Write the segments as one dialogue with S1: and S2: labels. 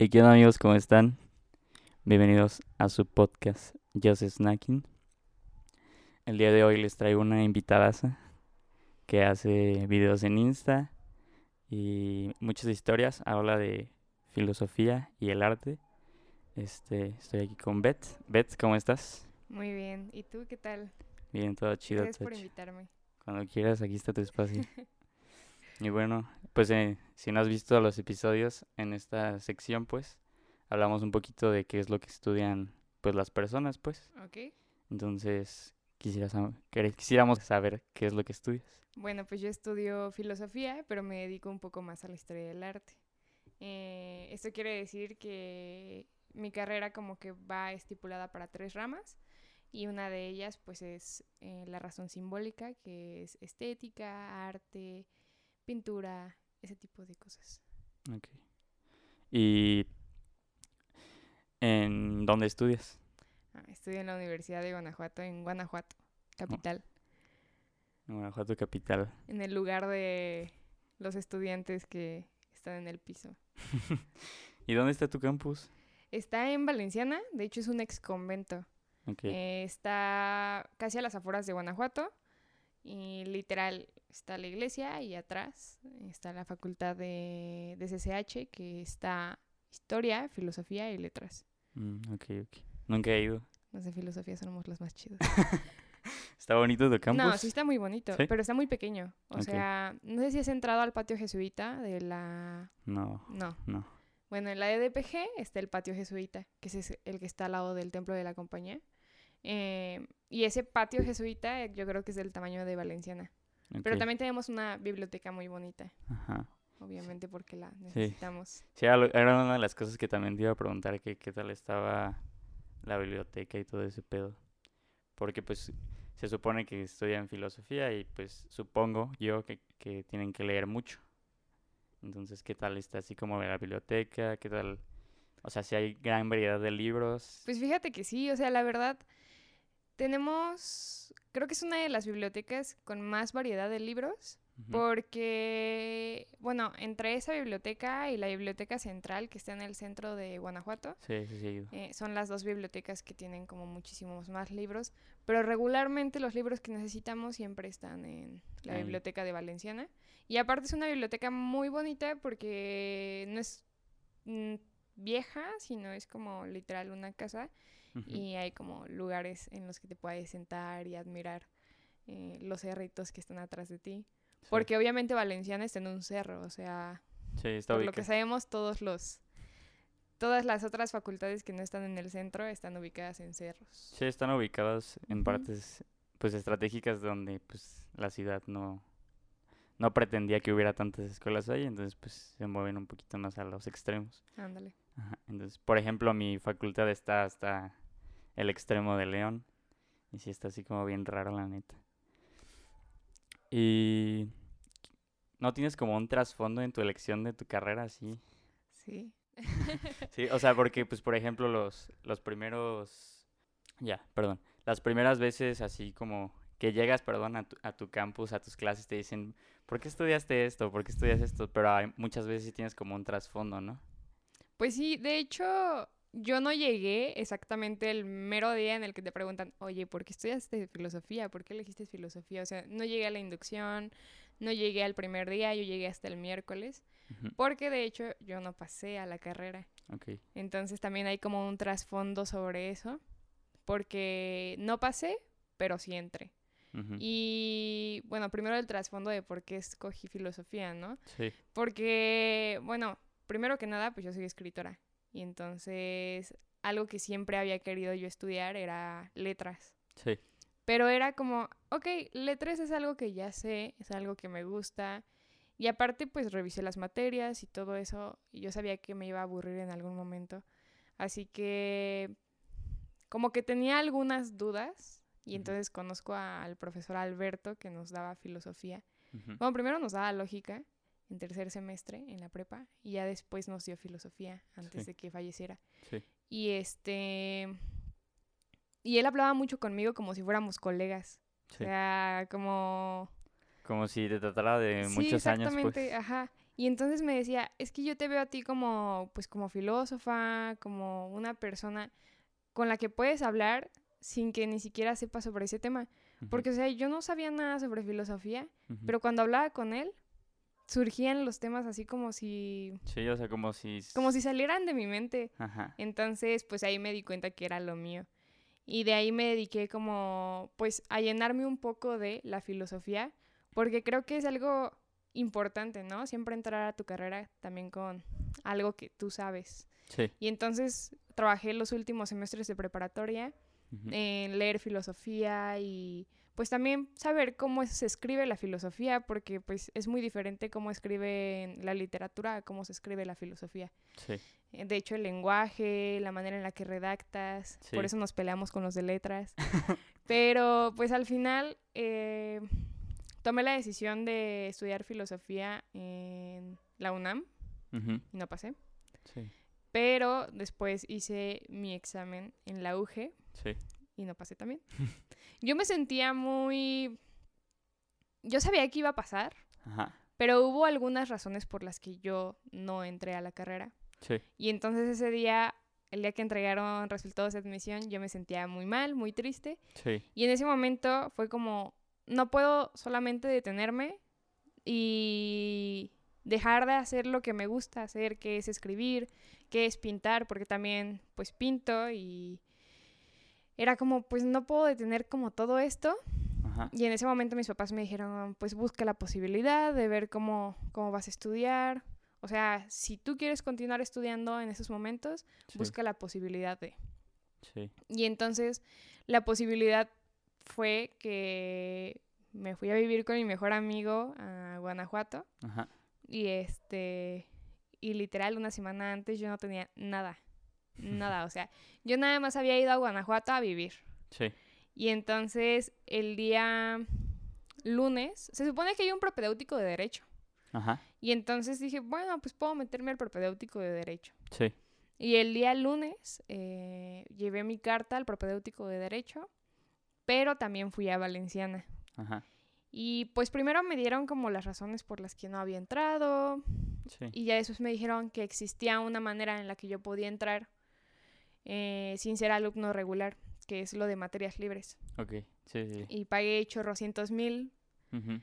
S1: ¿Y qué onda amigos? ¿Cómo están? Bienvenidos a su podcast Just Snacking. El día de hoy les traigo una invitada que hace videos en Insta y muchas historias. Habla de filosofía y el arte. Este, estoy aquí con Beth. Beth, ¿cómo estás?
S2: Muy bien. ¿Y tú qué tal?
S1: Bien, todo chido.
S2: Gracias por invitarme.
S1: Cuando quieras, aquí está tu espacio. y bueno, pues eh, si no has visto los episodios en esta sección, pues hablamos un poquito de qué es lo que estudian pues las personas, pues.
S2: Ok.
S1: Entonces, quisiera quisiéramos saber qué es lo que estudias.
S2: Bueno, pues yo estudio filosofía, pero me dedico un poco más a la historia del arte. Eh, esto quiere decir que mi carrera como que va estipulada para tres ramas y una de ellas pues es eh, la razón simbólica, que es estética, arte, pintura, ese tipo de cosas.
S1: Ok. ¿Y en dónde estudias?
S2: Ah, estudio en la Universidad de Guanajuato, en Guanajuato, capital,
S1: En Guanajuato Capital.
S2: en el lugar de los estudiantes que están en el piso.
S1: ¿Y dónde está tu campus?
S2: Está en Valenciana, de hecho es un ex convento.
S1: Ok.
S2: Eh, está casi a las afueras de Guanajuato y literal está la iglesia y atrás está la facultad de, de CCH que está historia, filosofía y letras.
S1: Mm, ok, ok. Nunca he ido.
S2: Los de filosofía somos los más chidos.
S1: ¿Está bonito tu campus?
S2: No, sí está muy bonito,
S1: ¿Sí?
S2: pero está muy pequeño. O sea, no sé si has entrado al patio jesuita de la...
S1: No,
S2: No.
S1: no.
S2: Bueno, en la EDPG está el patio jesuita, que es el que está al lado del templo de la compañía. Eh, y ese patio jesuita eh, yo creo que es del tamaño de Valenciana. Pero también tenemos una biblioteca muy bonita,
S1: Ajá.
S2: obviamente porque la necesitamos.
S1: Sí, lo- era una de las cosas que también te iba a preguntar, que qué tal estaba la biblioteca y todo ese pedo. Porque pues se supone que estudian filosofía y pues supongo yo que, que tienen que leer mucho. Entonces, ¿qué tal está así como la biblioteca? ¿Qué tal? O sea, si hay gran variedad de libros.
S2: Pues fíjate que sí, o sea, la verdad, tenemos, creo que es una de las bibliotecas con más variedad de libros,
S1: Ujú.
S2: porque, bueno, entre esa biblioteca y la biblioteca central que está en el centro de Guanajuato,
S1: Sí, sí, sí.
S2: Eh, son las dos bibliotecas que tienen como muchísimos más libros, pero regularmente los libros que necesitamos siempre están en la
S1: Ahí.
S2: biblioteca de Valenciana. Y aparte es una biblioteca muy bonita porque no es mm, vieja, sino es como literal una casa
S1: Ujú.
S2: y hay como lugares en los que te puedes sentar y admirar eh, los cerritos que están atrás de ti.
S1: Sí.
S2: Porque obviamente Valenciana está en un cerro, o sea,
S1: Sí, está
S2: por lo que sabemos, todos los todas las otras facultades que no están en el centro están ubicadas en cerros.
S1: Sí, están ubicados en
S2: Ujú.
S1: partes pues estratégicas donde pues la ciudad no no pretendía que hubiera tantas escuelas ahí, entonces pues se mueven un poquito más a los extremos.
S2: Ándale.
S1: Ajá, Entonces, por ejemplo, mi facultad está hasta el extremo de León y sí está así como bien raro la neta. Y no tienes como un trasfondo en tu elección de tu carrera así.
S2: Sí.
S1: Sí, o sea, porque, pues, por ejemplo, los, los primeros, ya, perdón, las primeras veces así como que llegas, perdón, a tu, a tu campus, a tus clases, te dicen, ¿por qué estudiaste esto? ¿Por qué estudias esto? Pero hay, muchas veces sí tienes como un trasfondo, ¿no?
S2: Pues sí, de hecho, yo no llegué exactamente el mero día en el que te preguntan, oye, ¿por qué estudiaste filosofía? ¿Por qué elegiste filosofía? O sea, no llegué a la inducción, no llegué al primer día, yo llegué hasta el miércoles, porque de hecho yo no pasé a la carrera.
S1: Ok,
S2: Entonces también hay como un trasfondo sobre eso, porque no pasé, pero sí entré. Y bueno, primero el trasfondo de por qué escogí filosofía, ¿no?
S1: sí,
S2: Porque, bueno, primero que nada, pues yo soy escritora. Y entonces algo que siempre había querido yo estudiar era letras.
S1: sí,
S2: Pero era como, ok, letras es algo que ya sé, es algo que me gusta. Y aparte, pues revisé las materias y todo eso. Y yo sabía que me iba a aburrir en algún momento. Así que, como que tenía algunas dudas. Y entonces conozco a- al profesor Alberto que nos daba filosofía. Bueno, primero nos daba lógica en tercer semestre en la prepa. Y ya después nos dio filosofía antes
S1: Sí.
S2: de que falleciera.
S1: sí,
S2: Y este. Y él hablaba mucho conmigo como si fuéramos colegas. O
S1: sí.
S2: sea, como...
S1: Como si te tratara de
S2: sí,
S1: muchos años,
S2: exactamente,
S1: pues.
S2: ajá. Y entonces me decía, es que yo te veo a ti como, pues como filósofa, como una persona con la que puedes hablar sin que ni siquiera sepas sobre ese tema. Porque, o sea, yo no sabía nada sobre filosofía,
S1: ujú.
S2: pero cuando hablaba con él, surgían los temas así como si,
S1: Sí, o sea, como si...
S2: como si salieran de mi mente.
S1: Ajá.
S2: Entonces, pues ahí me di cuenta que era lo mío. Y de ahí me dediqué como, pues, a llenarme un poco de la filosofía, porque creo que es algo importante, ¿no? Siempre entrar a tu carrera también con algo que tú sabes.
S1: Sí.
S2: Y entonces trabajé los últimos semestres de preparatoria
S1: ujú,
S2: en leer filosofía y pues también saber cómo se escribe la filosofía, porque pues es muy diferente cómo escribe la literatura a cómo se escribe la filosofía.
S1: Sí.
S2: Eh, De hecho, el lenguaje, la manera en la que redactas, por eso nos peleamos con los de letras. Pero pues al final eh, tomé la decisión de estudiar filosofía en la UNAM y no pasé.
S1: Sí.
S2: Pero después hice mi examen en la UG
S1: Sí.
S2: Y no pasé también. Yo me sentía muy... Yo sabía que iba a pasar,
S1: Ajá.
S2: pero hubo algunas razones por las que yo no entré a la carrera.
S1: Sí.
S2: Y entonces ese día, el día que entregaron resultados de admisión, yo me sentía muy mal, muy triste.
S1: Sí.
S2: Y en ese momento fue como, no puedo solamente detenerme y dejar de hacer lo que me gusta hacer, que es escribir, que es pintar, porque también pues pinto y era como, pues no puedo detener como todo esto.
S1: Ajá.
S2: Y en ese momento mis papás me dijeron, pues busca la posibilidad de ver cómo, cómo vas a estudiar. O sea, si tú quieres continuar estudiando en esos momentos,
S1: Sí.
S2: busca la posibilidad de...
S1: Sí.
S2: Y entonces la posibilidad fue que me fui a vivir con mi mejor amigo a Guanajuato
S1: Ajá.
S2: y este y literal una semana antes yo no tenía nada, nada, o sea, yo nada más había ido a Guanajuato a vivir.
S1: Sí.
S2: Y entonces el día lunes, se supone que hay un propedéutico de derecho.
S1: Ajá.
S2: Y entonces dije, bueno, pues puedo meterme al propedéutico de derecho.
S1: Sí.
S2: Y el día lunes eh, llevé mi carta al propedéutico de Derecho, pero también fui a Valenciana.
S1: Ajá.
S2: Y pues primero me dieron como las razones por las que no había entrado
S1: Sí.
S2: y ya después me dijeron que existía una manera en la que yo podía entrar eh, sin ser alumno regular, que es lo de materias libres.
S1: Ok. Sí, sí.
S2: Y pagué chorrocientos mil,
S1: Ujú,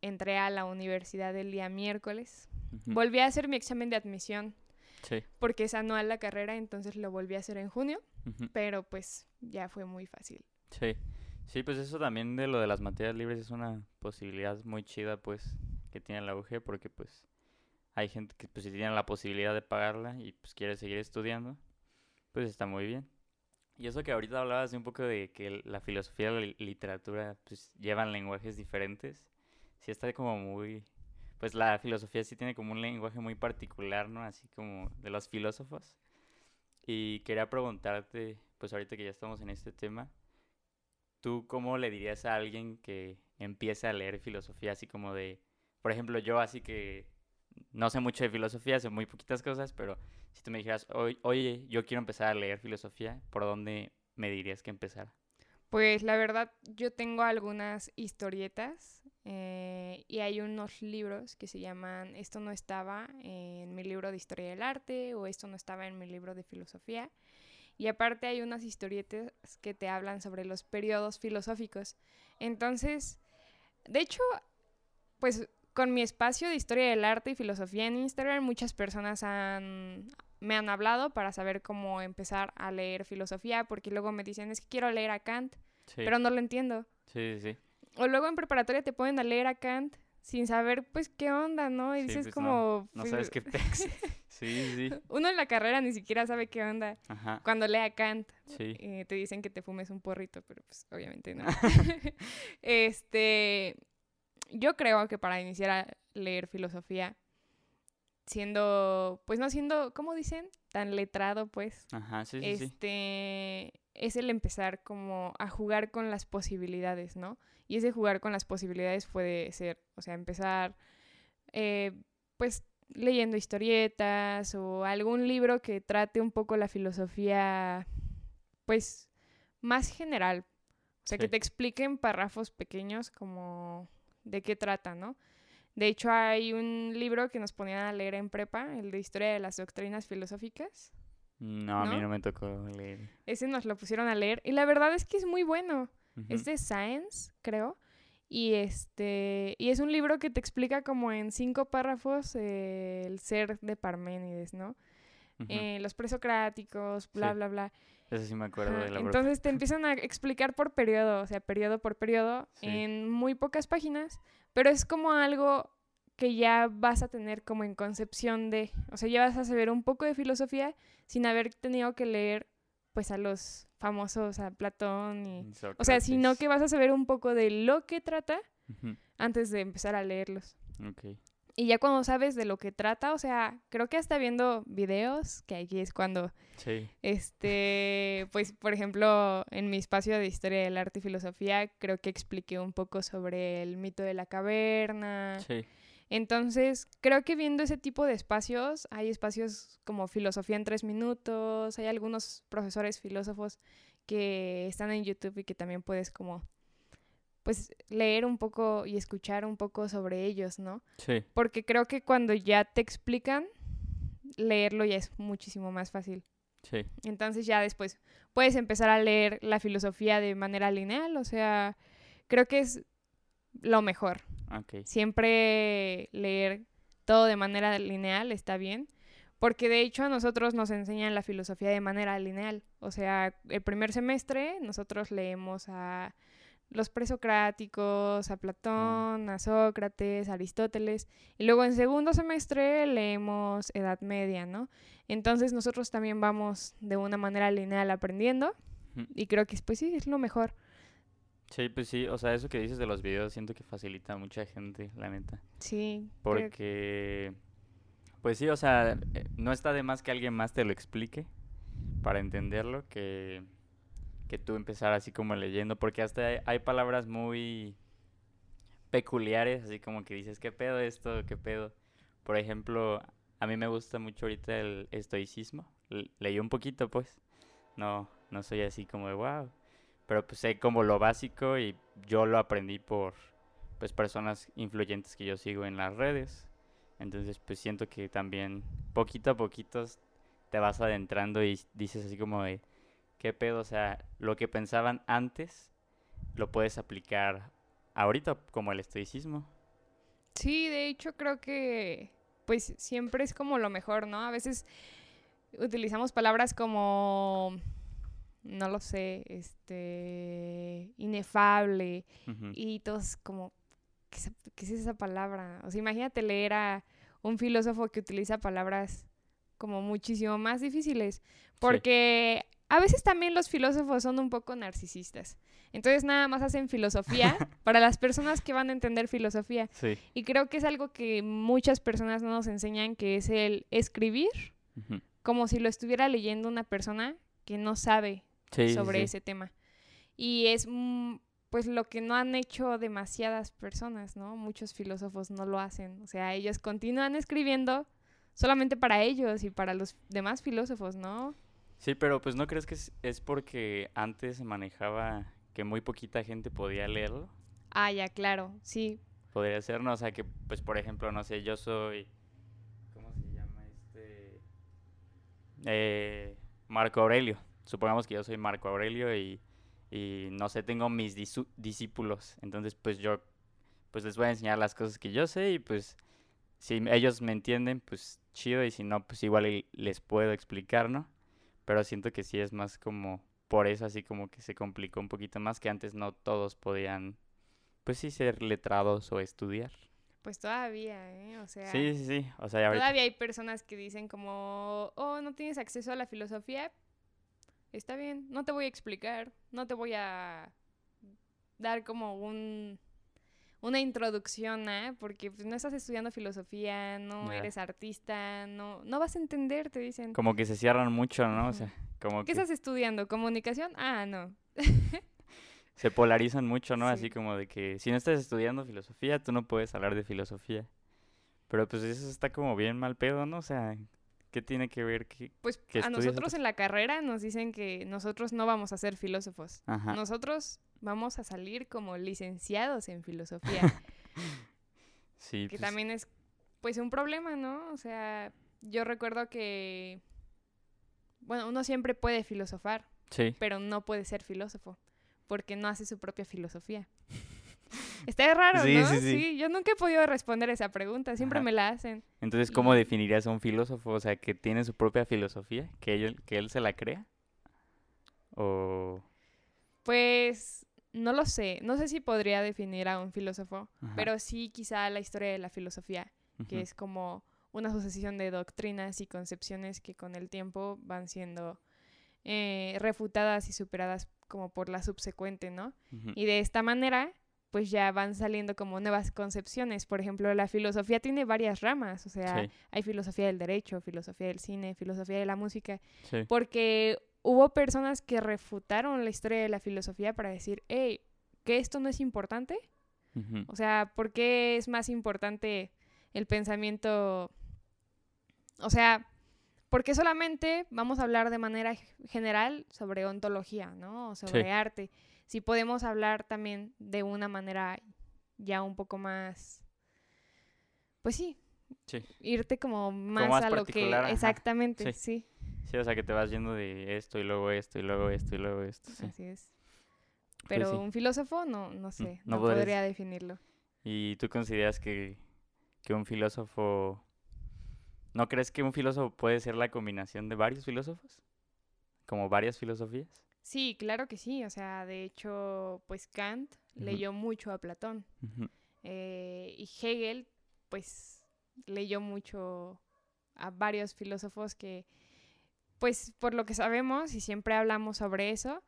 S2: entré a la universidad el día miércoles. Volví a hacer mi examen de admisión
S1: Sí.
S2: porque es anual la carrera, entonces lo volví a hacer en junio. pero pues ya fue muy fácil.
S1: Sí. Sí, pues eso también de lo de las materias libres es una posibilidad muy chida, pues, que tiene la UG, porque pues hay gente que pues si tiene la posibilidad de pagarla y pues quiere seguir estudiando, pues está muy bien. Y eso que ahorita hablabas un poco de que la filosofía y la li- literatura pues llevan lenguajes diferentes, sí está como muy, pues la filosofía sí tiene como un lenguaje muy particular, ¿no? Así como de los filósofos. Y quería preguntarte, pues ahorita que ya estamos en este tema, ¿tú cómo le dirías a alguien que empiece a leer filosofía así como de, por ejemplo, yo así que no sé mucho de filosofía, sé muy poquitas cosas, pero si tú me dijeras, "Oy- oye, yo quiero empezar a leer filosofía, ¿por dónde me dirías que empezara?
S2: Pues la verdad, yo tengo algunas historietas eh, y hay unos libros que se llaman Esto no estaba en mi libro de historia del arte o Esto no estaba en mi libro de filosofía. Y aparte hay unas historietas que te hablan sobre los periodos filosóficos. Entonces, de hecho, pues con mi espacio de historia del arte y filosofía en Instagram, muchas personas han, me han hablado para saber cómo empezar a leer filosofía, porque luego me dicen, es que quiero leer a Kant,
S1: Sí,
S2: pero no lo entiendo.
S1: sí, sí, sí.
S2: O luego en preparatoria te ponen a leer a Kant sin saber, pues, qué onda, ¿no? Y
S1: Sí,
S2: dices
S1: pues,
S2: como...
S1: No
S2: pues,
S1: sabes qué pex. Sí, sí,
S2: Uno en la carrera ni siquiera sabe qué onda.
S1: ajá,
S2: Cuando lee a Kant,
S1: sí,
S2: eh, te dicen que te fumes un porrito, pero pues obviamente no. este, yo creo que para iniciar a leer filosofía, siendo, pues no siendo, ¿cómo dicen? Tan letrado, pues.
S1: ajá, sí, sí, sí.
S2: este es el empezar como a jugar con las posibilidades, ¿no? Y ese jugar con las posibilidades puede ser, o sea, empezar eh, pues leyendo historietas o algún libro que trate un poco la filosofía pues más general. O sea, que te expliquen párrafos pequeños como de qué trata, ¿no? De hecho, hay un libro que nos ponían a leer en prepa, el de Historia de las Doctrinas Filosóficas.
S1: No, a mí
S2: ¿No?
S1: me tocó leer.
S2: Ese nos lo pusieron a leer y la verdad es que es muy bueno. Es de Science, creo. Y este y es un libro que te explica como en cinco párrafos eh, el ser de Parménides, ¿no? Eh, los presocráticos, bla,
S1: Sí.
S2: bla, bla.
S1: Eso sí me acuerdo
S2: Ajá,
S1: de la.
S2: Entonces te empiezan a explicar por periodo, o sea, periodo por periodo,
S1: Sí.
S2: en muy pocas páginas, pero es como algo que ya vas a tener como en concepción de, o sea, ya vas a saber un poco de filosofía sin haber tenido que leer pues a los famosos, a Platón y... O sea, sino que vas a saber un poco de lo que trata
S1: Ujú.
S2: antes de empezar a leerlos.
S1: Ok.
S2: Y ya cuando sabes de lo que trata, o sea, creo que hasta viendo videos, que aquí es cuando
S1: Sí.
S2: este, pues, por ejemplo, en mi espacio de historia del arte y filosofía, creo que expliqué un poco sobre el mito de la caverna.
S1: Sí.
S2: Entonces, creo que viendo ese tipo de espacios, hay espacios como filosofía en tres minutos, hay algunos profesores filósofos que están en YouTube y que también puedes como, pues, leer un poco y escuchar un poco sobre ellos, ¿no?
S1: Sí.
S2: Porque creo que cuando ya te explican, leerlo ya es muchísimo más fácil.
S1: Sí.
S2: Entonces ya después puedes empezar a leer la filosofía de manera lineal, o sea, creo que es lo mejor.
S1: Ok.
S2: Siempre leer todo de manera lineal está bien, porque de hecho a nosotros nos enseñan la filosofía de manera lineal. O sea, el primer semestre nosotros leemos a los presocráticos, a Platón, a Sócrates, a Aristóteles, y luego en segundo semestre leemos Edad Media, ¿no? Entonces nosotros también vamos de una manera lineal aprendiendo, y creo que pues sí, es lo mejor.
S1: Sí, pues sí, o sea, eso que dices de los videos siento que facilita a mucha gente, la neta.
S2: Sí. creo-
S1: Porque, pues sí, o sea, eh, no está de más que alguien más te lo explique para entenderlo que, que tú empezar así como leyendo, porque hasta hay, palabras muy peculiares, así como que dices, ¿qué pedo esto? ¿Qué pedo? Por ejemplo, a mí me gusta mucho ahorita el estoicismo. Leí un poquito, pues. No, no soy así como de wow. Pero pues sé como lo básico y yo lo aprendí por pues personas influyentes que yo sigo en las redes. Entonces pues siento que también poquito a poquito te vas adentrando y dices así como de qué pedo, o sea, lo que pensaban antes lo puedes aplicar ahorita como el estoicismo.
S2: Sí, de hecho creo que pues siempre es como lo mejor, ¿no? A veces utilizamos palabras como no lo sé, este inefable y todos como ¿qué es, qué es esa palabra? O sea, imagínate leer a un filósofo que utiliza palabras como muchísimo más difíciles, porque a veces también los filósofos son un poco narcisistas. Entonces nada más hacen filosofía para las personas que van a entender filosofía.
S1: Sí.
S2: Y creo que es algo que muchas personas no nos enseñan, que es el escribir como si lo estuviera leyendo una persona que no sabe
S1: Sí,
S2: sobre
S1: sí.
S2: ese tema. Y es pues lo que no han hecho demasiadas personas, ¿no? Muchos filósofos no lo hacen. O sea, ellos continúan escribiendo solamente para ellos y para los demás filósofos, ¿no?
S1: Sí, pero pues no crees que es, es porque antes se manejaba que muy poquita gente podía leerlo.
S2: Ah, ya, claro, sí.
S1: Podría ser, ¿no? O sea, que, pues, por ejemplo, no sé, yo soy... ¿Cómo se llama este? Eh, Marco Aurelio. Supongamos que yo soy Marco Aurelio y, y no sé, tengo mis discípulos. Entonces, pues, yo, pues, les voy a enseñar las cosas que yo sé y, pues, si ellos me entienden, pues, chido. Y si no, pues, igual les puedo explicar, ¿no? Pero siento que sí es más como... Por eso así como que se complicó un poquito más, que antes no todos podían pues sí, ser letrados o estudiar.
S2: Pues todavía, ¿eh? O sea,
S1: Sí, sí, sí. O sea, ya ahorita.
S2: todavía hay personas que dicen como, oh, no tienes acceso a la filosofía. Está bien, no te voy a explicar, no te voy a dar como un una introducción a, porque pues, no estás estudiando filosofía, no eres artista, no no vas a entender, te dicen.
S1: Como que se cierran mucho, ¿no? O sea, como
S2: ¿Qué
S1: que
S2: estás estudiando? ¿Comunicación? Ah, no.
S1: se polarizan mucho, ¿no?
S2: Sí.
S1: Así como de que si no estás estudiando filosofía, tú no puedes hablar de filosofía. Pero pues eso está como bien mal pedo, ¿no? O sea, ¿qué tiene que ver que...
S2: Pues
S1: que
S2: a nosotros en la carrera nos dicen que nosotros no vamos a ser filósofos.
S1: Ajá.
S2: Nosotros vamos a salir como licenciados en filosofía.
S1: Sí,
S2: que
S1: pues,
S2: también es pues un problema, ¿no? O sea, yo recuerdo que, bueno, uno siempre puede filosofar,
S1: sí.
S2: pero no puede ser filósofo, porque no hace su propia filosofía. Está raro,
S1: Sí,
S2: ¿no?
S1: sí, sí.
S2: yo nunca he podido responder esa pregunta, siempre
S1: Ajá.
S2: me la hacen.
S1: Entonces, ¿cómo
S2: Y-
S1: definirías a un filósofo? O sea, que tiene su propia filosofía, que él, que él se la crea. O...
S2: Pues no lo sé, no sé si podría definir a un filósofo,
S1: Ajá,
S2: pero sí quizá la historia de la filosofía, que es como una sucesión de doctrinas y concepciones que con el tiempo van siendo eh, refutadas y superadas como por la subsecuente, ¿no? Y de esta manera, pues ya van saliendo como nuevas concepciones. Por ejemplo, la filosofía tiene varias ramas, o sea,
S1: Sí,
S2: hay filosofía del derecho, filosofía del cine, filosofía de la música,
S1: sí,
S2: porque hubo personas que refutaron la historia de la filosofía para decir, hey, que esto no es importante. O sea, ¿por qué es más importante el pensamiento? O sea, ¿por qué solamente vamos a hablar de manera general sobre ontología, ¿no? O sobre
S1: Sí.
S2: arte. Si podemos hablar también de una manera ya un poco más, pues sí,
S1: sí.
S2: irte como más,
S1: más
S2: a lo que
S1: ajá.
S2: exactamente,
S1: Sí.
S2: sí,
S1: Sí, o sea, que te vas yendo de esto y luego esto y luego esto y luego esto, sí.
S2: así es. Pero
S1: sí.
S2: un filósofo no, no sé,
S1: no
S2: no, podría definirlo.
S1: ¿Y tú consideras que, que un filósofo... ¿No crees que un filósofo puede ser la combinación de varios filósofos? Como varias filosofías.
S2: Sí, claro que sí. O sea, de hecho, pues Kant
S1: Ujú.
S2: leyó mucho a Platón.
S1: Ujú,
S2: eh, y Hegel, pues, leyó mucho a varios filósofos que, pues, por lo que sabemos, y siempre hablamos sobre eso,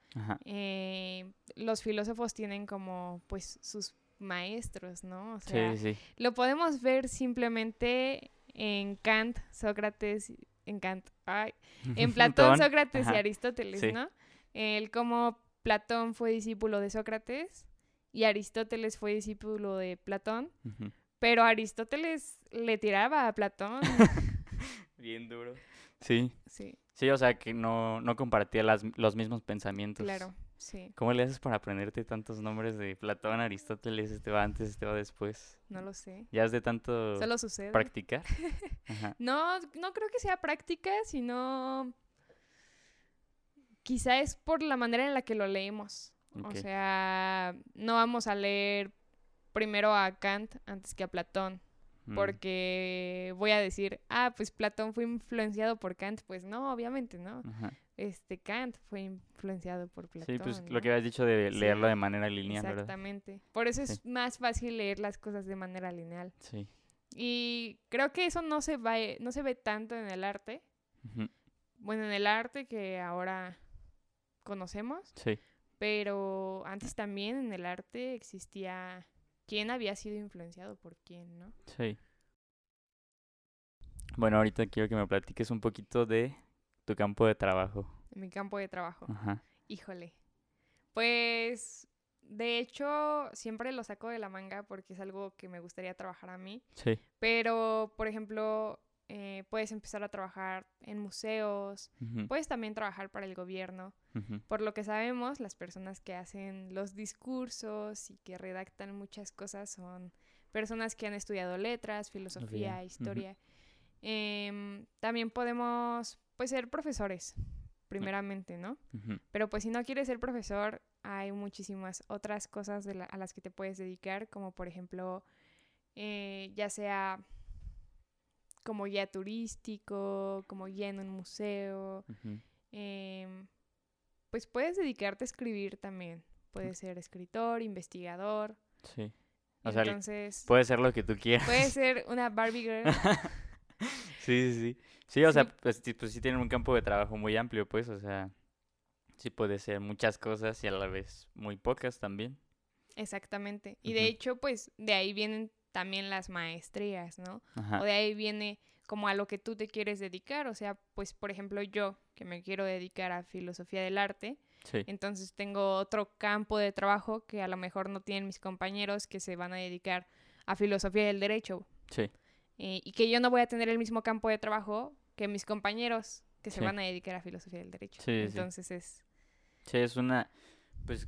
S2: eh, los filósofos tienen como, pues, sus maestros, ¿no? O sea,
S1: sí, sí,
S2: lo podemos ver simplemente en Kant, Sócrates, en Kant, ay, en Platón, Sócrates y Aristóteles,
S1: sí.
S2: ¿no? El cómo Platón fue discípulo de Sócrates y Aristóteles fue discípulo de Platón, pero Aristóteles le tiraba a Platón.
S1: Bien duro. Sí,
S2: sí,
S1: sí, o sea, que no, no compartía las, los mismos pensamientos.
S2: claro, sí,
S1: ¿Cómo le haces para aprenderte tantos nombres de Platón, Aristóteles, este va antes, este va después?
S2: no lo sé.
S1: ¿Ya es de tanto
S2: Solo sucede.
S1: practicar? Ajá,
S2: No, no creo que sea práctica, sino quizá es por la manera en la que lo leemos. O sea, no vamos a leer primero a Kant antes que a Platón,
S1: mm,
S2: porque voy a decir, ah, pues Platón fue influenciado por Kant. Pues no, obviamente, ¿no?
S1: ajá.
S2: Este Kant fue influenciado por Platón.
S1: Sí, pues
S2: ¿no?
S1: lo que habías dicho de
S2: Sí,
S1: leerlo de manera lineal, ¿verdad?
S2: Exactamente. Por eso es
S1: Sí.
S2: más fácil leer las cosas de manera lineal.
S1: Sí.
S2: Y creo que eso no se, va, no se ve tanto en el arte. Bueno, en el arte que ahora conocemos,
S1: Sí,
S2: pero antes también en el arte existía quién había sido influenciado por quién, ¿no?
S1: sí. Bueno, ahorita quiero que me platiques un poquito de tu campo de trabajo.
S2: Mi campo de trabajo.
S1: Ajá.
S2: Híjole. Pues, de hecho, siempre lo saco de la manga porque es algo que me gustaría trabajar a mí.
S1: Sí.
S2: Pero, por ejemplo, eh, puedes empezar a trabajar en museos, puedes también trabajar para el gobierno. Por lo que sabemos, las personas que hacen los discursos y que redactan muchas cosas son personas que han estudiado letras, filosofía, historia. Em, también podemos, pues, ser profesores, primeramente, ¿no? Pero pues si no quieres ser profesor, hay muchísimas otras cosas de la- a las que te puedes dedicar, como por ejemplo, eh, ya sea como guía turístico, como guía en un museo, pues puedes dedicarte a escribir también. Puedes ser escritor, investigador.
S1: Sí. O sea,
S2: Entonces,
S1: puede ser lo que tú quieras.
S2: puedes ser una Barbie girl.
S1: Sí, sí, sí. Sí, o sea, pues, sí, pues sí tienen un campo de trabajo muy amplio, pues, o sea, sí puede ser muchas cosas y a la vez muy pocas también.
S2: Exactamente. Y de hecho, pues de ahí vienen también las maestrías, ¿no?
S1: Ajá.
S2: O de ahí viene como a lo que tú te quieres dedicar. O sea, pues por ejemplo yo, que me quiero dedicar a filosofía del arte,
S1: Sí,
S2: entonces tengo otro campo de trabajo que a lo mejor no tienen mis compañeros que se van a dedicar a filosofía del derecho.
S1: sí,
S2: eh, y que yo no voy a tener el mismo campo de trabajo que mis compañeros que se
S1: Sí.
S2: van a dedicar a filosofía del derecho.
S1: Sí,
S2: entonces es...
S1: sí, es una, pues,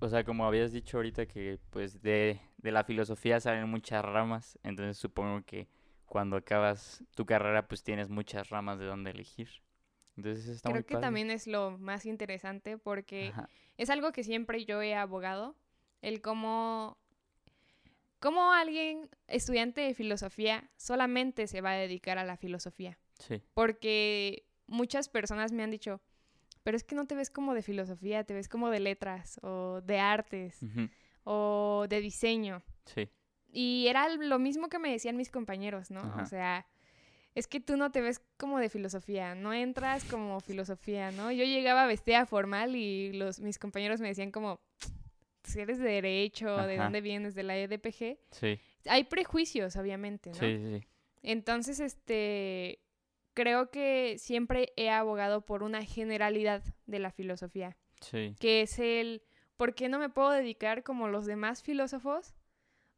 S1: o sea, como habías dicho ahorita que, pues, de, de la filosofía salen muchas ramas, entonces supongo que cuando acabas tu carrera pues tienes muchas ramas de donde elegir. Entonces está
S2: Creo
S1: muy
S2: que
S1: padre.
S2: también es lo más interesante porque
S1: Ajá,
S2: es algo que siempre yo he abogado, el cómo, cómo alguien, estudiante de filosofía, solamente se va a dedicar a la filosofía.
S1: sí,
S2: Porque muchas personas me han dicho, pero es que no te ves como de filosofía, te ves como de letras o de artes o de diseño.
S1: sí,
S2: Y era lo mismo que me decían mis compañeros, ¿no?
S1: Ajá.
S2: O sea, es que tú no te ves como de filosofía, no entras como filosofía, ¿no? Yo llegaba vestida formal y los, mis compañeros me decían como, si eres de derecho, ¿de dónde vienes? ¿De la EDPG?
S1: sí,
S2: Hay prejuicios, obviamente, ¿no?
S1: sí, sí, sí,
S2: Entonces, este, creo que siempre he abogado por una generalidad de la filosofía,
S1: sí,
S2: que es el, ¿por qué no me puedo dedicar como los demás filósofos?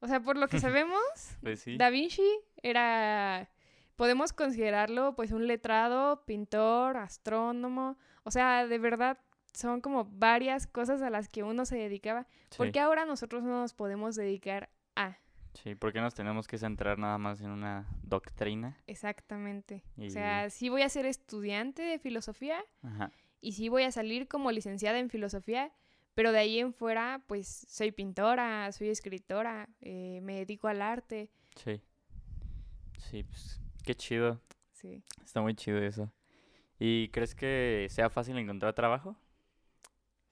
S2: O sea, por lo que sabemos,
S1: pues sí,
S2: Da Vinci era, podemos considerarlo pues un letrado, pintor, astrónomo, o sea, de verdad son como varias cosas a las que uno se dedicaba. ¿Por
S1: sí,
S2: qué ahora nosotros no nos podemos dedicar a?
S1: sí, ¿por qué nos tenemos que centrar nada más en una doctrina?
S2: Exactamente. O sea, sí voy a ser estudiante de filosofía
S1: Ajá,
S2: y sí voy a salir como licenciada en filosofía, pero de ahí en fuera pues soy pintora, soy escritora, eh, me dedico al arte.
S1: sí, sí, pues qué chido,
S2: Sí.
S1: está muy chido eso. ¿Y crees que sea fácil encontrar trabajo?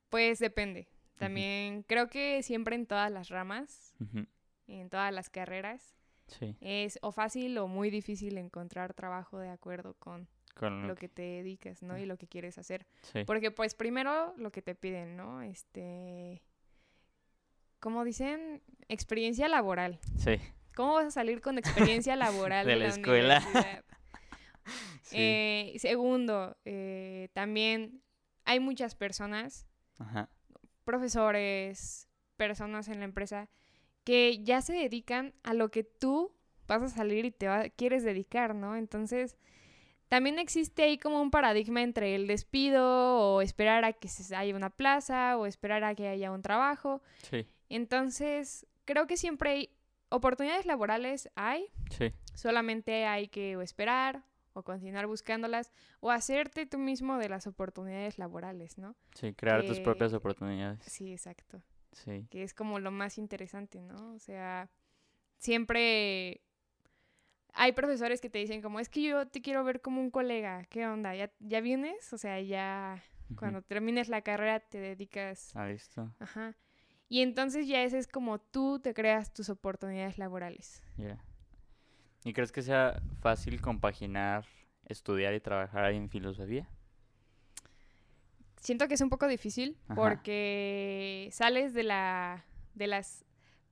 S2: Pues depende. También creo que siempre en todas las ramas,
S1: Ujú,
S2: en todas las carreras,
S1: Sí,
S2: es o fácil o muy difícil encontrar trabajo de acuerdo con
S1: con lo
S2: que te dedicas, ¿no? Y lo que quieres hacer.
S1: sí,
S2: Porque pues primero lo que te piden, ¿no? Este, como dicen, experiencia laboral.
S1: sí,
S2: ¿Cómo vas a salir con experiencia laboral
S1: De la escuela.
S2: universidad?
S1: sí,
S2: Eh, segundo, eh, también hay muchas personas
S1: ajá,
S2: profesores, personas en la empresa que ya se dedican a lo que tú vas a salir y te va- quieres dedicar, ¿no? Entonces, también existe ahí como un paradigma entre el despido o esperar a que haya una plaza o esperar a que haya un trabajo.
S1: sí,
S2: Entonces, creo que siempre hay oportunidades laborales, hay,
S1: sí,
S2: solamente hay que o esperar o continuar buscándolas o hacerte tú mismo de las oportunidades laborales, ¿no?
S1: sí, crear tus propias oportunidades.
S2: Sí, exacto
S1: Sí,
S2: que es como lo más interesante, ¿no? O sea, siempre hay profesores que te dicen como, es que yo te quiero ver como un colega, ¿qué onda? ¿Ya, ya vienes? O sea, ya cuando termines la carrera te dedicas,
S1: Ah, listo,
S2: ajá. Y entonces ya ese es como tú te creas tus oportunidades laborales.
S1: ya. ¿Y crees que sea fácil compaginar estudiar y trabajar ahí en filosofía?
S2: Siento que es un poco difícil
S1: Ajá.
S2: porque sales de la de las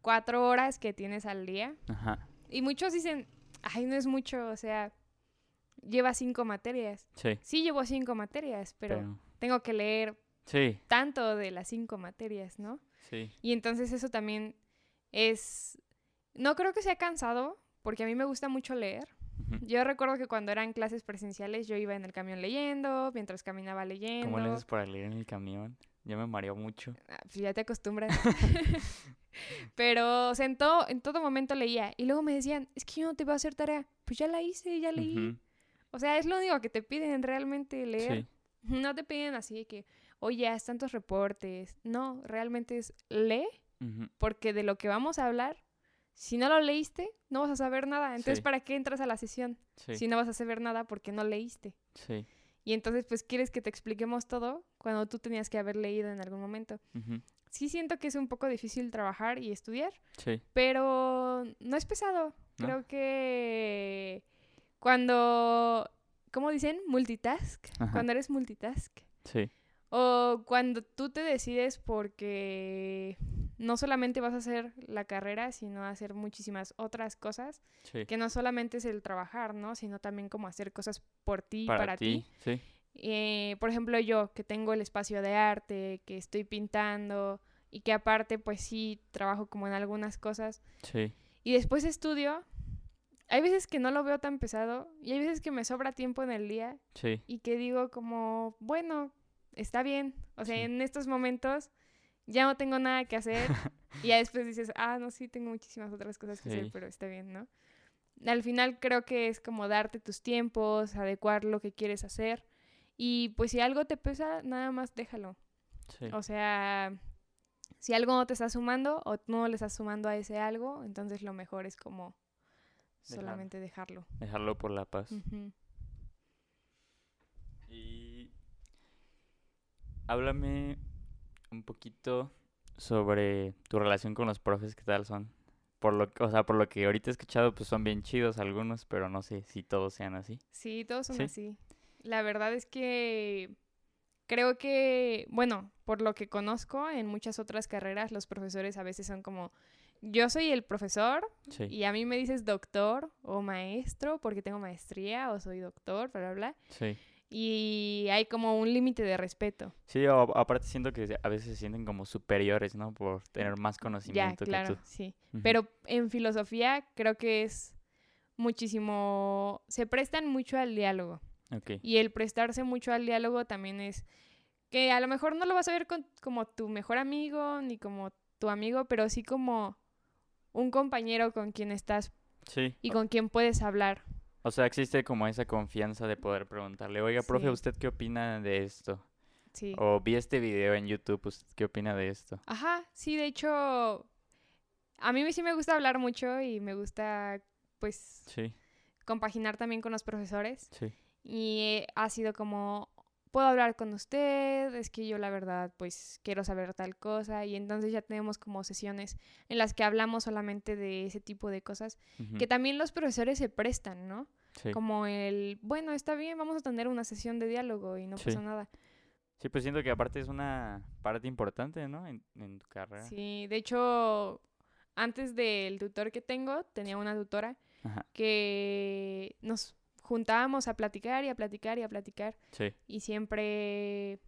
S2: cuatro horas que tienes al día
S1: Ajá,
S2: y muchos dicen, ay, no es mucho, o sea, lleva cinco materias.
S1: sí,
S2: Sí llevo cinco materias, pero, tengo que leer
S1: Sí,
S2: tanto de las cinco materias, ¿no?
S1: sí,
S2: Y entonces eso también es... No creo que sea cansado, porque a mí me gusta mucho leer. Yo recuerdo que cuando eran clases presenciales yo iba en el camión leyendo, mientras caminaba leyendo.
S1: ¿Cómo le haces para leer en el camión? Ya me mareo mucho.
S2: Ah, pues ya te acostumbras. Pero o sea, en, todo, en todo momento leía. Y luego me decían, es que yo no te voy a hacer tarea. Pues ya la hice, ya leí.
S1: Ujú,
S2: O sea, es lo único que te piden realmente leer.
S1: Sí,
S2: No te piden así de que, oye, haz tantos reportes. No, realmente es lee,
S1: ujú,
S2: porque de lo que vamos a hablar, si no lo leíste, no vas a saber nada. Entonces,
S1: Sí.
S2: ¿para qué entras a la sesión?
S1: sí,
S2: Si no vas a saber nada porque no leíste.
S1: sí,
S2: Y entonces, pues, quieres que te expliquemos todo cuando tú tenías que haber leído en algún momento. Sí siento que es un poco difícil trabajar y estudiar,
S1: sí,
S2: pero no es pesado.
S1: ¿No?
S2: Creo que cuando, ¿cómo dicen? Multitask.
S1: Ajá.
S2: Cuando eres multitask.
S1: sí,
S2: O cuando tú te decides porque no solamente vas a hacer la carrera, sino hacer muchísimas otras cosas,
S1: sí.
S2: que no solamente es el trabajar, ¿no? Sino también como hacer cosas por ti,
S1: Para,
S2: para,
S1: ti, sí,
S2: Eh, por ejemplo, yo que tengo el espacio de arte, que estoy pintando y que aparte pues sí trabajo como en algunas cosas
S1: sí,
S2: y después estudio, hay veces que no lo veo tan pesado y hay veces que me sobra tiempo en el día
S1: sí,
S2: y que digo como, bueno, está bien. O sea,
S1: Sí.
S2: en estos momentos ya no tengo nada que hacer Y ya después dices, ah, no, sí, tengo muchísimas otras cosas que hacer, pero está bien, ¿no? Al final creo que es como darte tus tiempos, adecuar lo que quieres hacer. Y pues si algo te pesa, nada más déjalo.
S1: Sí.
S2: O sea, si algo no te está sumando o no le estás sumando a ese algo, entonces lo mejor es como
S1: Dejar.
S2: solamente dejarlo.
S1: Dejarlo por la paz. Y háblame un poquito sobre tu relación con los profes, ¿qué tal son? Por lo, que- o sea, por lo que ahorita he escuchado, pues son bien chidos algunos, pero no sé si todos sean así.
S2: Sí, todos son
S1: Sí.
S2: así. La verdad es que creo que, bueno, por lo que conozco en muchas otras carreras, los profesores a veces son como, yo soy el profesor
S1: Sí.
S2: y a mí me dices doctor o maestro porque tengo maestría o soy doctor, bla, bla, bla.
S1: Sí.
S2: Y hay como un límite de respeto.
S1: Sí, o- aparte siento que a veces se sienten como superiores, ¿no? Por tener más
S2: Ya,
S1: conocimiento
S2: claro,
S1: que tú.
S2: sí. Pero en filosofía creo que es muchísimo, se prestan mucho al diálogo.
S1: Ok.
S2: Y el prestarse mucho al diálogo también es que a lo mejor no lo vas a ver con- como tu mejor amigo ni como tu amigo, pero sí como un compañero con quien estás
S1: Sí.
S2: y con quien puedes hablar.
S1: O sea, existe como esa confianza de poder preguntarle, oiga, profe,
S2: Sí.
S1: ¿usted qué opina de esto?
S2: Sí.
S1: O vi este video en YouTube, ¿usted qué opina de esto?
S2: Ajá, sí, de hecho, a mí sí me gusta hablar mucho y me gusta, pues,
S1: Sí,
S2: compaginar también con los profesores.
S1: sí.
S2: Y eh, ha sido como, puedo hablar con usted, es que yo la verdad pues quiero saber tal cosa y entonces ya tenemos como sesiones en las que hablamos solamente de ese tipo de cosas que también los profesores se prestan, ¿no?
S1: sí.
S2: Como el, bueno, está bien, vamos a tener una sesión de diálogo y no
S1: Sí.
S2: pasa nada.
S1: Sí, pues siento que aparte es una parte importante, ¿no? En, en tu carrera.
S2: Sí, de hecho, antes del tutor que tengo, tenía una tutora
S1: Ajá,
S2: que nos juntábamos a platicar y a platicar y a platicar
S1: sí,
S2: y siempre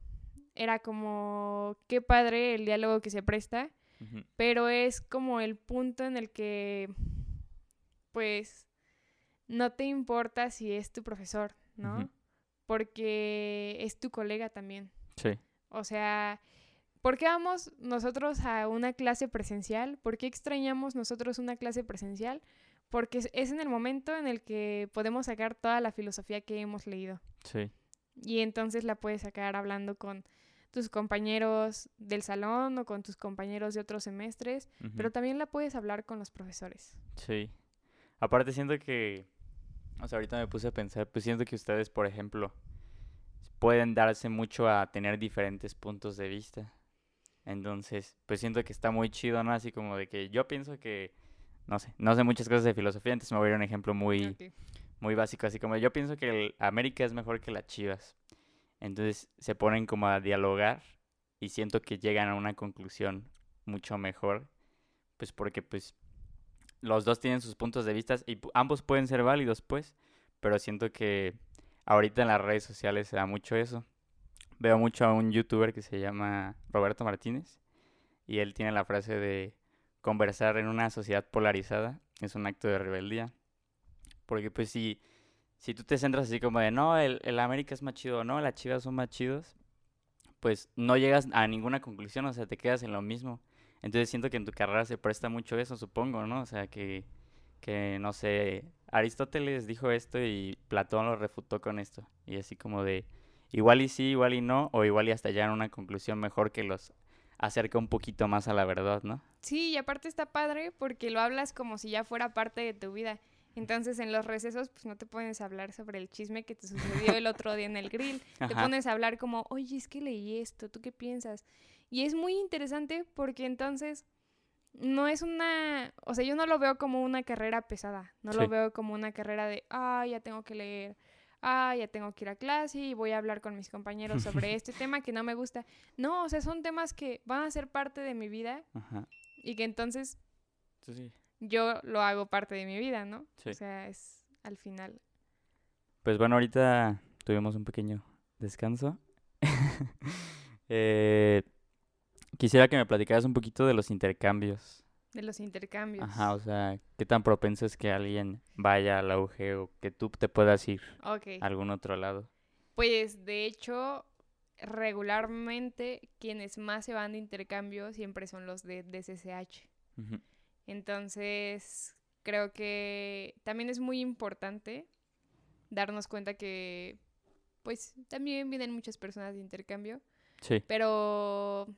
S2: era como qué padre el diálogo que se presta, pero es como el punto en el que pues no te importa si es tu profesor, ¿no? Porque es tu colega también.
S1: sí,
S2: O sea, ¿por qué vamos nosotros a una clase presencial? ¿Por qué extrañamos nosotros una clase presencial? Porque es- en el momento en el que podemos sacar toda la filosofía que hemos leído.
S1: sí,
S2: Y entonces la puedes sacar hablando con tus compañeros del salón o con tus compañeros de otros semestres, pero también la puedes hablar con los profesores.
S1: sí. Aparte siento que, o sea, ahorita me puse a pensar, pues siento que ustedes, por ejemplo, pueden darse mucho a tener diferentes puntos de vista. Entonces, pues siento que está muy chido, ¿no? Así como de que yo pienso que, no sé, no sé muchas cosas de filosofía, entonces me voy a ir a un ejemplo muy, muy básico, así como yo pienso que el América es mejor que las Chivas. Entonces se ponen como a dialogar y siento que llegan a una conclusión mucho mejor, pues porque pues los dos tienen sus puntos de vista y ambos pueden ser válidos, pues, pero siento que ahorita en las redes sociales se da mucho eso. Veo mucho a un youtuber que se llama Roberto Martínez y él tiene la frase de conversar en una sociedad polarizada es un acto de rebeldía. Porque pues si, si tú te centras así como de, no, el, el América es más chido, no, las Chivas son más chidos, pues no llegas a ninguna conclusión, o sea, te quedas en lo mismo. Entonces siento que en tu carrera se presta mucho eso, supongo, ¿no? O sea, que, que no sé, Aristóteles dijo esto y Platón lo refutó con esto. Y así como de, igual y sí, igual y no, o igual y hasta llegar a una conclusión mejor que los acerca un poquito más a la verdad, ¿no?
S2: Sí, y aparte está padre porque lo hablas como si ya fuera parte de tu vida. Entonces en los recesos pues no te pones a hablar sobre el chisme que te sucedió el otro día en el grill. Te pones a hablar como, oye, es que leí esto, ¿tú qué piensas? Y es muy interesante porque entonces no es una, o sea, yo no lo veo como una carrera pesada, no
S1: Sí.
S2: lo veo como una carrera de, ah, ya tengo que leer, ah, ya tengo que ir a clase y voy a hablar con mis compañeros sobre este tema que no me gusta. No, o sea, son temas que van a ser parte de mi vida
S1: Ajá.
S2: y que entonces
S1: Sí,
S2: yo lo hago parte de mi vida, ¿no?
S1: Sí.
S2: O sea, es al final.
S1: Pues bueno, ahorita tuvimos un pequeño descanso. Eh, quisiera que me platicaras un poquito de los intercambios.
S2: De los intercambios.
S1: Ajá, o sea, ¿qué tan propenso es que alguien vaya a la UG o que tú te puedas ir a algún otro lado?
S2: Pues de hecho, regularmente quienes más se van de intercambio siempre son los de DCCH.
S1: Ujú.
S2: Entonces, creo que también es muy importante darnos cuenta que, pues, también vienen muchas personas de intercambio,
S1: Sí.
S2: pero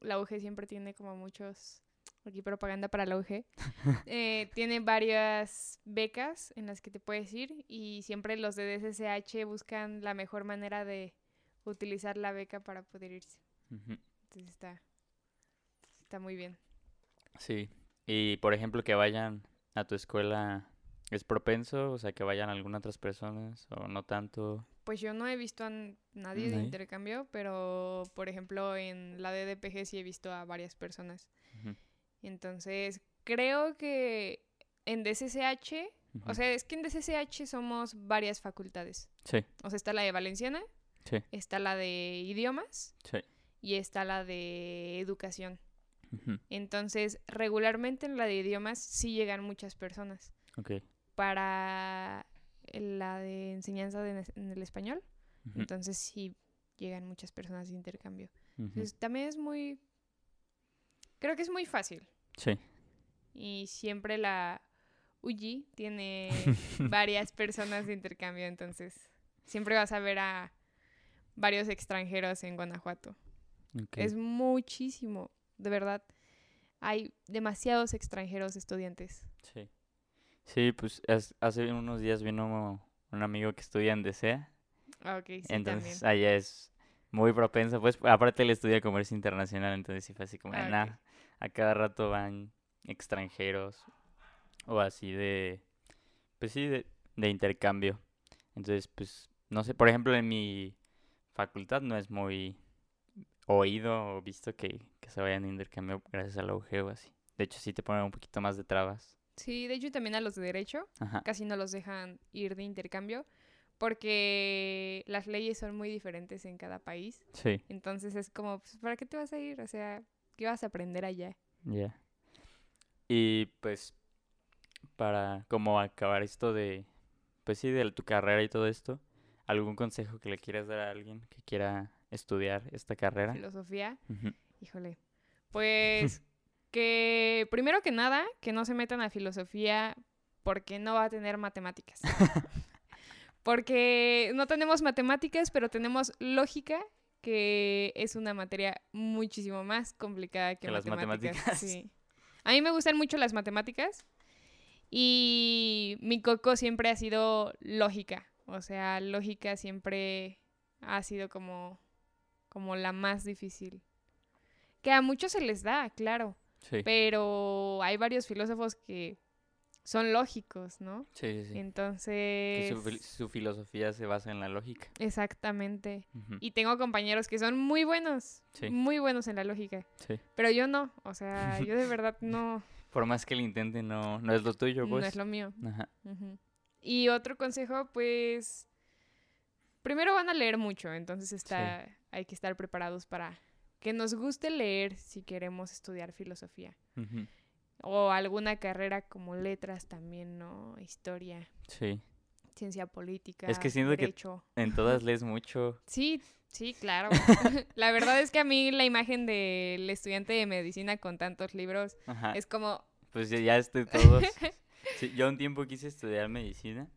S2: la UG siempre tiene como muchos, aquí propaganda para la UG, eh, tiene varias becas en las que te puedes ir y siempre los de buscan la mejor manera de utilizar la beca para poder irse. Entonces está, está muy bien.
S1: Sí. Y por ejemplo, que vayan a tu escuela, ¿es propenso? O sea, que vayan algunas otras personas o no tanto.
S2: Pues yo no he visto a nadie de intercambio, pero por ejemplo en la DDPG sí he visto a varias personas.
S1: Ujú,
S2: Entonces creo que en DCCH, o sea, es que en DCCH somos varias facultades.
S1: Sí,
S2: O sea, está la de Valenciana,
S1: sí,
S2: está la de idiomas
S1: sí.
S2: y está la de educación. Entonces, regularmente en la de idiomas sí llegan muchas personas.
S1: Ok.
S2: Para la de enseñanza de- en el español, entonces sí llegan muchas personas de intercambio. Entonces, también es muy... Creo que es muy fácil.
S1: Sí.
S2: Y siempre la UG tiene varias personas de intercambio, entonces siempre vas a ver a varios extranjeros en Guanajuato. Es muchísimo, de verdad. Hay demasiados extranjeros estudiantes.
S1: Sí. Sí, pues es- hace unos días vino un amigo que estudia en DCEA.
S2: Ah, ok, sí,
S1: entonces
S2: también.
S1: allá es muy propenso. Pues aparte él estudia comercio internacional, entonces sí fue así como,
S2: Ah.
S1: "Nah, a cada rato van extranjeros o así de, pues sí, de, de intercambio. Entonces, pues, no sé, por ejemplo, en mi facultad no es muy oído o visto que, que se vayan de intercambio gracias a la UG o así. De hecho, sí te ponen un poquito más de trabas.
S2: Sí, de hecho también a los de derecho
S1: Ajá.
S2: casi no los dejan ir de intercambio porque las leyes son muy diferentes en cada país.
S1: Sí,
S2: Entonces es como, pues, ¿para qué te vas a ir? O sea, ¿qué vas a aprender allá?
S1: ya. Y pues, para como acabar esto de, pues sí, de tu carrera y todo esto, ¿algún consejo que le quieras dar a alguien que quiera estudiar esta carrera?
S2: Filosofía, híjole. Pues que primero que nada, que no se metan a filosofía porque no va a tener matemáticas. porque no tenemos matemáticas, pero tenemos lógica, que es una materia muchísimo más complicada que,
S1: Que las
S2: matemáticas.
S1: matemáticas.
S2: Sí. A mí me gustan mucho las matemáticas y mi coco siempre ha sido lógica. O sea, lógica siempre ha sido como, como la más difícil. Que a muchos se les da, claro,
S1: Sí,
S2: pero hay varios filósofos que son lógicos, ¿no?
S1: sí, sí, sí.
S2: Entonces,
S1: su, fil- su filosofía se basa en la lógica.
S2: exactamente. Y tengo compañeros que son muy buenos,
S1: Sí.
S2: muy buenos en la lógica,
S1: Sí.
S2: pero yo no, o sea, yo de verdad no,
S1: Por más que lo intente, no, no es lo tuyo,
S2: no
S1: pues.
S2: es lo mío.
S1: Ajá.
S2: Y otro consejo, pues, primero van a leer mucho, entonces está, hay que estar preparados para que nos guste leer si queremos estudiar filosofía. O alguna carrera como letras también, ¿no? Historia,
S1: Sí.
S2: ciencia política,
S1: Es que siento que-. En todas lees mucho.
S2: Sí, sí, claro. la verdad es que a mí la imagen del estudiante de medicina con tantos libros
S1: Ajá.
S2: es como,
S1: Pues ya, ya estoy todos. Sí, yo un tiempo quise estudiar medicina.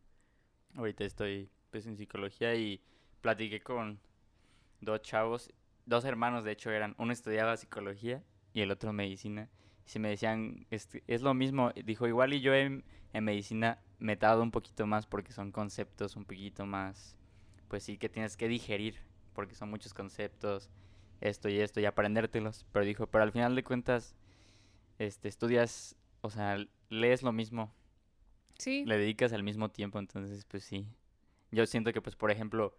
S1: Ahorita estoy pues en psicología y platiqué con dos chavos, dos hermanos de hecho eran, uno estudiaba psicología y el otro medicina. Y se me decían, este, es lo mismo, dijo, igual y yo en, en medicina me tardo un poquito más porque son conceptos un poquito más, pues sí, que tienes que digerir, porque son muchos conceptos, esto y esto, y aprendértelos. Pero dijo, pero al final de cuentas, este, estudias, o sea, lees lo mismo,
S2: sí,
S1: le dedicas al mismo tiempo, entonces pues sí. Yo siento que pues por ejemplo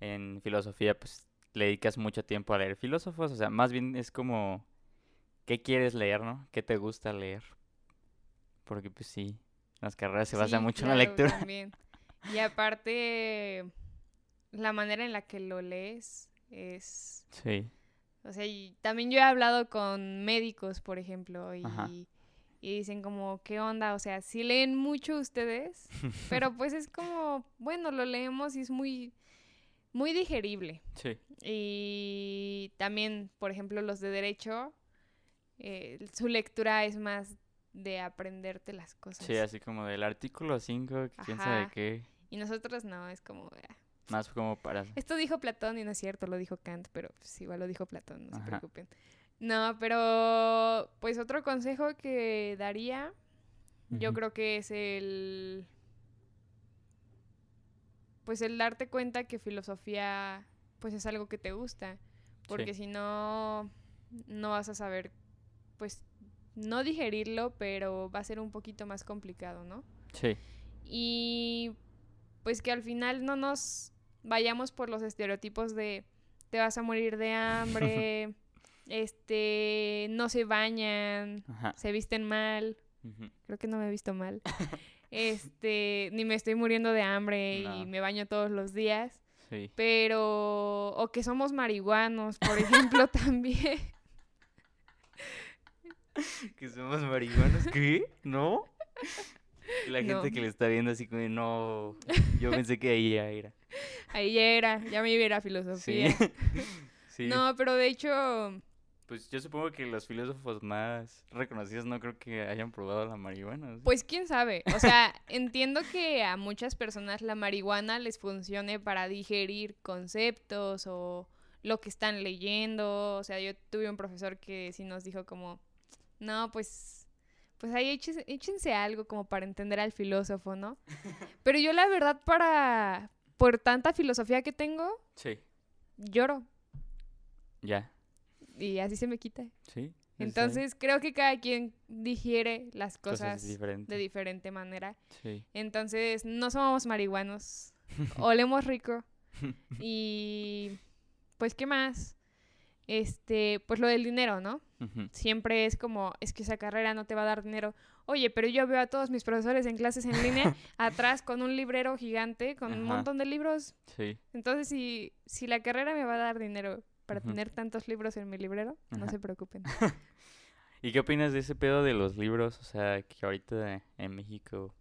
S1: en filosofía pues le dedicas mucho tiempo a leer filósofos, o sea, más bien es como qué quieres leer, ¿no? ¿Qué te gusta leer? Porque pues sí, las carreras se basan
S2: Sí,
S1: mucho en la lectura.
S2: también. Y aparte, la manera en la que lo lees es...
S1: Sí,
S2: O sea, y también yo he hablado con médicos, por ejemplo, y, y dicen como, ¿qué onda? O sea, sí leen mucho ustedes, pero pues es como, bueno, lo leemos y es muy, muy digerible.
S1: Sí.
S2: Y también, por ejemplo, los de derecho, eh, su lectura es más de aprenderte las cosas.
S1: Sí, así como del artículo 5, quién sabe qué.
S2: Y nosotros no, es como... ah,
S1: Más como para...
S2: Esto dijo Platón y no es cierto, lo dijo Kant, pero pues igual lo dijo Platón, no se preocupen. No, pero pues otro consejo que daría, yo creo que es el pues el darte cuenta que filosofía pues es algo que te gusta, porque
S1: Sí.
S2: si no no vas a saber pues no digerirlo, pero va a ser un poquito más complicado, ¿no?
S1: Sí.
S2: y pues que al final no nos vayamos por los estereotipos de te vas a morir de hambre, este, no se bañan,
S1: Ajá.
S2: se visten mal, creo que no me he visto mal, este, ni me estoy muriendo de hambre
S1: No.
S2: y me baño todos los días,
S1: Sí.
S2: pero, o que somos marihuanos, por ejemplo, también.
S1: Que somos marihuanos. ¿Qué? ¿No? La gente
S2: No.
S1: que le está viendo así como, no. Yo pensé que ahí ya era.
S2: Ahí ya era, ya me iba a ir a
S1: Sí.
S2: filosofía.
S1: sí.
S2: No, pero de hecho,
S1: Pues yo supongo que los filósofos más reconocidos no creo que hayan probado la marihuana. ¿sí?
S2: Pues quién sabe. O sea, entiendo que a muchas personas la marihuana les funcione para digerir conceptos o lo que están leyendo. O sea, yo tuve un profesor que sí nos dijo como, no, pues, pues ahí échense, échense algo como para entender al filósofo, ¿no? Pero yo la verdad para, por tanta filosofía que tengo,
S1: Sí.
S2: lloro
S1: Ya.
S2: y así se me quita.
S1: Sí.
S2: Entonces creo que cada quien digiere las
S1: Cosas
S2: de diferente manera.
S1: Sí.
S2: Entonces, no somos marihuanos. Olemos rico. Y pues, ¿qué más? Este, pues lo del dinero, ¿no? Siempre es como, es que esa carrera no te va a dar dinero. Oye, pero yo veo a todos mis profesores en clases en línea atrás con un librero gigante, con un montón de libros.
S1: Sí.
S2: Entonces, si, si la carrera me va a dar dinero para tener tantos libros en mi librero, no se preocupen.
S1: ¿Y qué opinas de ese pedo de los libros? O sea, que ahorita en México,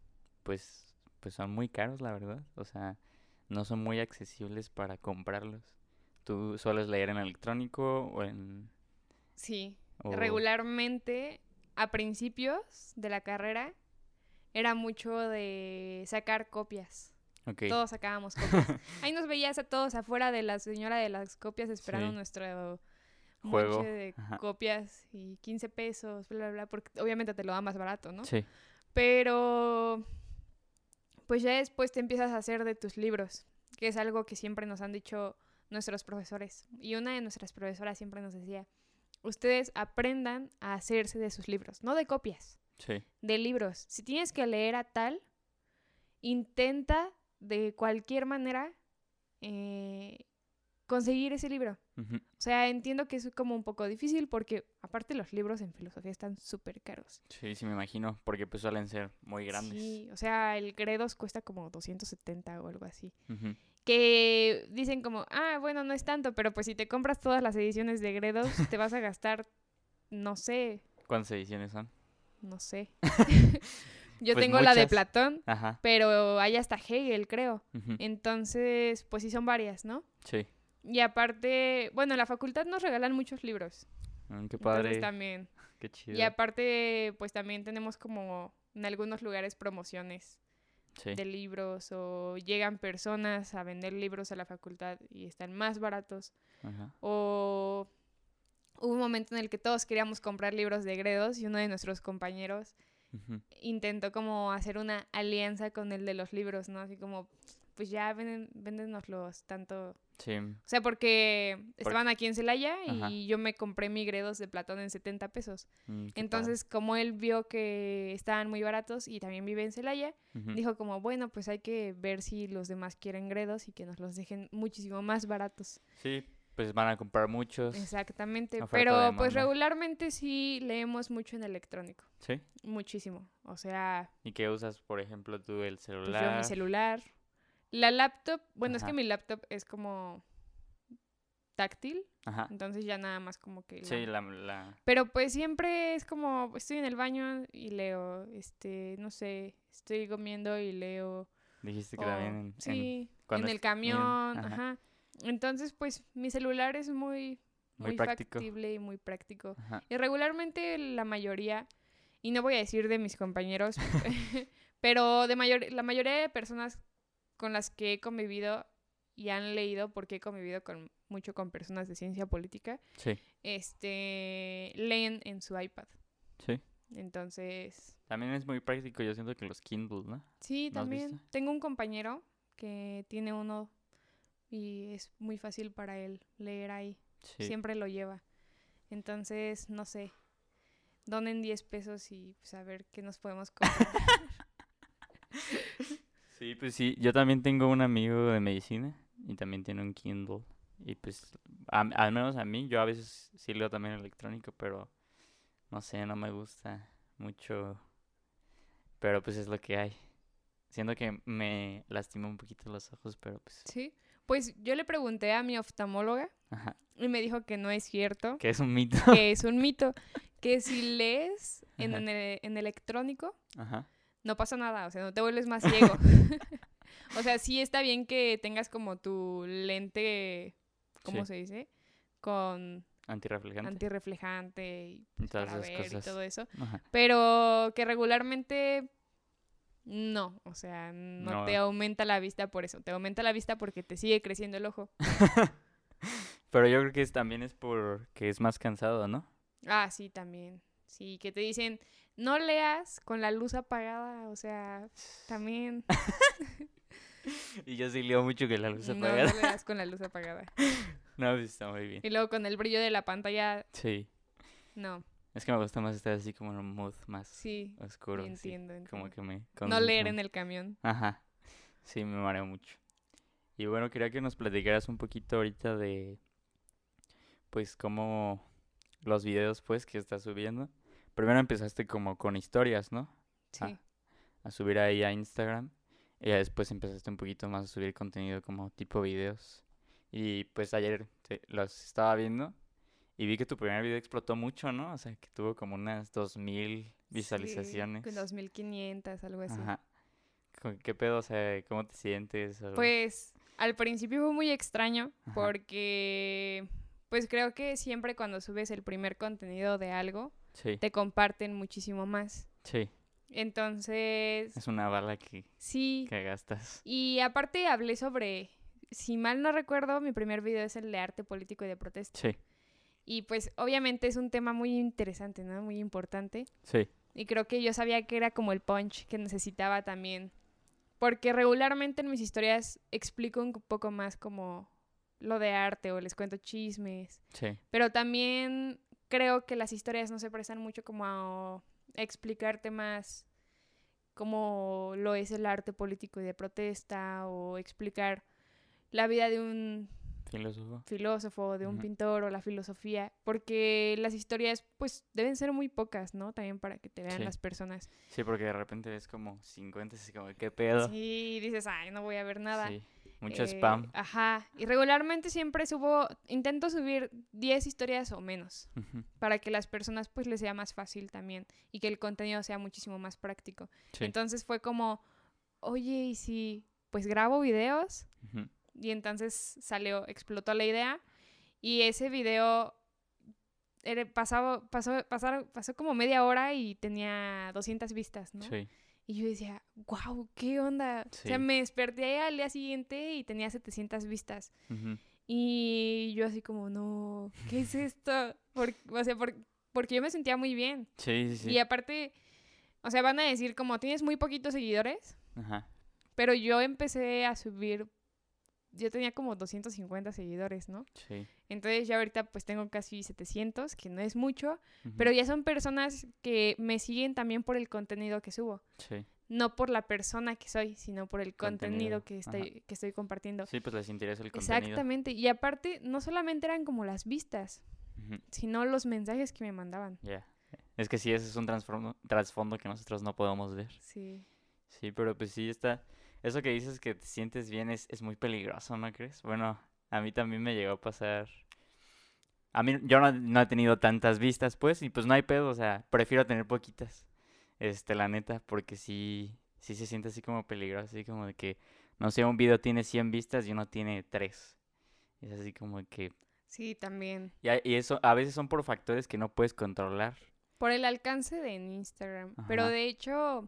S1: pues, pues son muy caros, la verdad. O sea, no son muy accesibles para comprarlos. ¿Tú sueles leer en electrónico o en...?
S2: Sí, regularmente a principios de la carrera era mucho de sacar copias. Todos sacábamos copias. Ahí nos veías a todos afuera de la señora de las copias esperando
S1: Sí.
S2: nuestro
S1: Juego,
S2: de
S1: ajá.
S2: copias y 15 pesos, bla, bla, bla, porque obviamente te lo da más barato, ¿no?
S1: Sí.
S2: Pero pues ya después te empiezas a hacer de tus libros, que es algo que siempre nos han dicho nuestros profesores. Y una de nuestras profesoras siempre nos decía, ustedes aprendan a hacerse de sus libros, no de copias,
S1: Sí.
S2: de libros. Si tienes que leer a tal, intenta de cualquier manera eh, conseguir ese libro. O sea, entiendo que es como un poco difícil porque aparte los libros en filosofía están súper caros.
S1: Sí, sí me imagino, porque pues suelen ser muy grandes.
S2: Sí, o sea, el Gredos cuesta como 270 o algo así. Que dicen como, ah, bueno, no es tanto, pero pues si te compras todas las ediciones de Gredos, te vas a gastar, no sé,
S1: ¿Cuántas ediciones son?
S2: no sé. Yo
S1: Pues
S2: tengo la de. Platón,
S1: Ajá.
S2: pero hay hasta Hegel, creo. Entonces, pues sí son varias, ¿no?
S1: Sí.
S2: Y aparte, bueno, en la facultad nos regalan muchos libros.
S1: Mm, qué
S2: Entonces
S1: padre.
S2: también.
S1: Qué chido.
S2: Y aparte, pues también tenemos como en algunos lugares promociones
S1: Sí.
S2: de libros o llegan personas a vender libros a la facultad y están más baratos.
S1: Ajá.
S2: O hubo un momento en el que todos queríamos comprar libros de Gredos y uno de nuestros compañeros intentó como hacer una alianza con el de los libros, ¿no? Así como, pues ya venden, véndenoslos tanto.
S1: Sí.
S2: O sea, porque estaban aquí en Celaya
S1: Ajá.
S2: y yo me compré mi Gredos de Platón en 70 pesos.
S1: mm, padre.
S2: Entonces, como él vio que estaban muy baratos y también vive en Celaya, dijo como, bueno, pues hay que ver si los demás quieren Gredos y que nos los dejen muchísimo más baratos.
S1: Sí, pues van a comprar muchos.
S2: Exactamente. Pero pues regularmente sí leemos mucho en electrónico.
S1: Sí.
S2: Muchísimo. O sea,
S1: ¿Y qué usas, por ejemplo, tú el
S2: pues yo
S1: celular?
S2: mi celular. La laptop, bueno, es que mi laptop es como táctil,
S1: Ajá.
S2: entonces ya nada más como que... la-
S1: Sí, la, la...
S2: Pero pues siempre es como, estoy en el baño y leo, este, no sé, estoy comiendo y leo.
S1: Dijiste que
S2: o-
S1: también en, en-
S2: sí, en
S1: cuando
S2: el
S1: en-
S2: camión,
S1: ajá.
S2: ajá. Entonces, pues mi celular es muy,
S1: Muy
S2: muy,
S1: práctico.
S2: factible y muy práctico.
S1: Ajá.
S2: Y regularmente la mayoría, y no voy a decir de mis compañeros, pero de mayor, la mayoría de personas con las que he convivido y han leído, porque he convivido con, mucho con personas de ciencia política,
S1: Sí,
S2: este, leen en su iPad.
S1: sí.
S2: Entonces,
S1: También es muy práctico, yo siento que los Kindle, ¿no?
S2: sí,
S1: ¿No has
S2: también. Tengo un compañero que tiene uno y es muy fácil para él leer ahí.
S1: Sí.
S2: Siempre lo lleva. Entonces, no sé. Donen 10 pesos y pues, a ver qué nos podemos comprar.
S1: Sí, pues sí, yo también tengo un amigo de medicina y también tiene un Kindle. Y pues, a- al menos a mí, yo a veces sí leo también electrónico, pero no sé, no me gusta mucho. Pero pues es lo que hay. Siento que me lastima un poquito los ojos, pero pues,
S2: sí. Pues yo le pregunté a mi oftalmóloga
S1: ajá,
S2: y me dijo que no es cierto,
S1: que es un mito.
S2: que es un mito, que si lees en, en el- en electrónico
S1: Ajá,
S2: no pasa nada, o sea, no te vuelves más ciego. o sea, sí está bien que tengas como tu lente, ¿cómo
S1: Sí.
S2: se dice? Con
S1: antirreflejante.
S2: antirreflejante y
S1: y todas
S2: para
S1: esas
S2: ver y
S1: cosas.
S2: todo eso.
S1: Ajá.
S2: Pero que regularmente no, o sea, no,
S1: No.
S2: te aumenta la vista por eso. Te aumenta la vista porque te sigue creciendo el ojo.
S1: Pero yo creo que es, también es porque es más cansado, ¿no?
S2: Ah, sí, también. Sí, que te dicen, no leas con la luz apagada, o sea, también
S1: Y yo sí leo mucho que la luz
S2: no,
S1: apagada.
S2: no leas con la luz apagada.
S1: No, pues está muy bien.
S2: Y luego con el brillo de la pantalla,
S1: Sí.
S2: no,
S1: Es que me gusta más estar así como en un mood más
S2: sí,
S1: oscuro.
S2: sí, entiendo,
S1: Como que me
S2: No leer en el camión.
S1: Ajá. Sí, me mareo mucho. Y bueno, quería que nos platicaras un poquito ahorita de, pues, cómo los videos, pues, que estás subiendo. Primero empezaste como con historias, ¿no?
S2: Sí.
S1: Ah. A subir ahí a Instagram. Y ya después empezaste un poquito más a subir contenido como tipo videos. Y pues ayer te- los estaba viendo y vi que tu primer video explotó mucho, ¿no? O sea, que tuvo como unas 2000 visualizaciones.
S2: Sí, con 2500, algo así.
S1: Ajá. ¿Qué pedo? O sea, ¿cómo te sientes? O-
S2: Pues al principio fue muy extraño
S1: Ajá.
S2: porque pues creo que siempre cuando subes el primer contenido de algo
S1: Sí,
S2: te comparten muchísimo más.
S1: sí.
S2: Entonces,
S1: Es una bala que,
S2: sí.
S1: que gastas.
S2: Y aparte hablé sobre, si mal no recuerdo, mi primer video es el de arte político y de protesta.
S1: Sí,
S2: Y pues obviamente es un tema muy interesante, ¿no? Muy importante.
S1: sí.
S2: Y creo que yo sabía que era como el punch que necesitaba también. Porque regularmente en mis historias explico un poco más como lo de arte o les cuento chismes.
S1: Sí,
S2: Pero también creo que las historias no se prestan mucho como a explicarte más cómo lo es el arte político y de protesta o explicar la vida de un
S1: filósofo.
S2: filósofo, de un pintor o la filosofía, porque las historias pues deben ser muy pocas, ¿no? También para que te vean
S1: Sí.
S2: las personas.
S1: Sí, porque de repente ves como 50, así como, ¿qué pedo?
S2: Sí, dices, ay, no voy a ver nada.
S1: Sí, mucho
S2: Eh,
S1: spam.
S2: Ajá, y regularmente siempre subo, intento subir 10 historias o menos, para que las personas pues les sea más fácil también y que el contenido sea muchísimo más práctico.
S1: Sí.
S2: Entonces fue como, oye, ¿y si pues grabo videos? Y entonces salió, explotó la idea. Y ese video era, pasaba, pasó, pasaron- pasó como media hora y tenía 200 vistas, ¿no?
S1: Sí,
S2: Y yo decía, wow, ¿qué onda? O sea,
S1: Sí.
S2: me desperté al día siguiente y tenía 700 vistas.
S1: ujú,
S2: Y yo así como, no, ¿qué es esto? Por- o sea, por- porque yo me sentía muy bien.
S1: sí, sí, sí.
S2: Y aparte, o sea, van a decir como, tienes muy poquitos seguidores,
S1: Ajá,
S2: pero yo empecé a subir, yo tenía como 250 seguidores, ¿no?
S1: sí.
S2: Entonces ya ahorita pues tengo casi 700, que no es mucho, pero ya son personas que me siguen también por el contenido que subo.
S1: Sí,
S2: No por la persona que soy, sino por el
S1: Contenido,
S2: contenido, que, estoy, que estoy compartiendo.
S1: sí, pues les interesa el contenido.
S2: Exactamente. Y aparte, no solamente eran como las vistas, sino los mensajes que me mandaban.
S1: Ya. Es que sí, ese es un trasfondo que nosotros no podemos ver.
S2: Sí.
S1: Sí, pero pues sí está. Eso que dices que te sientes bien es, es muy peligroso, ¿no crees? Bueno, a mí también me llegó a pasar. A mí, yo no, no he tenido tantas vistas, pues, y pues no hay pedo, o sea, prefiero tener poquitas. Este, la neta, porque sí, sí se siente así como peligroso, así como de que, no sé, un video tiene 100 vistas y uno tiene 3. Es así como que...
S2: Sí, también.
S1: Y, a- y eso a veces son por factores que no puedes controlar.
S2: Por el alcance de en Instagram. Pero de hecho,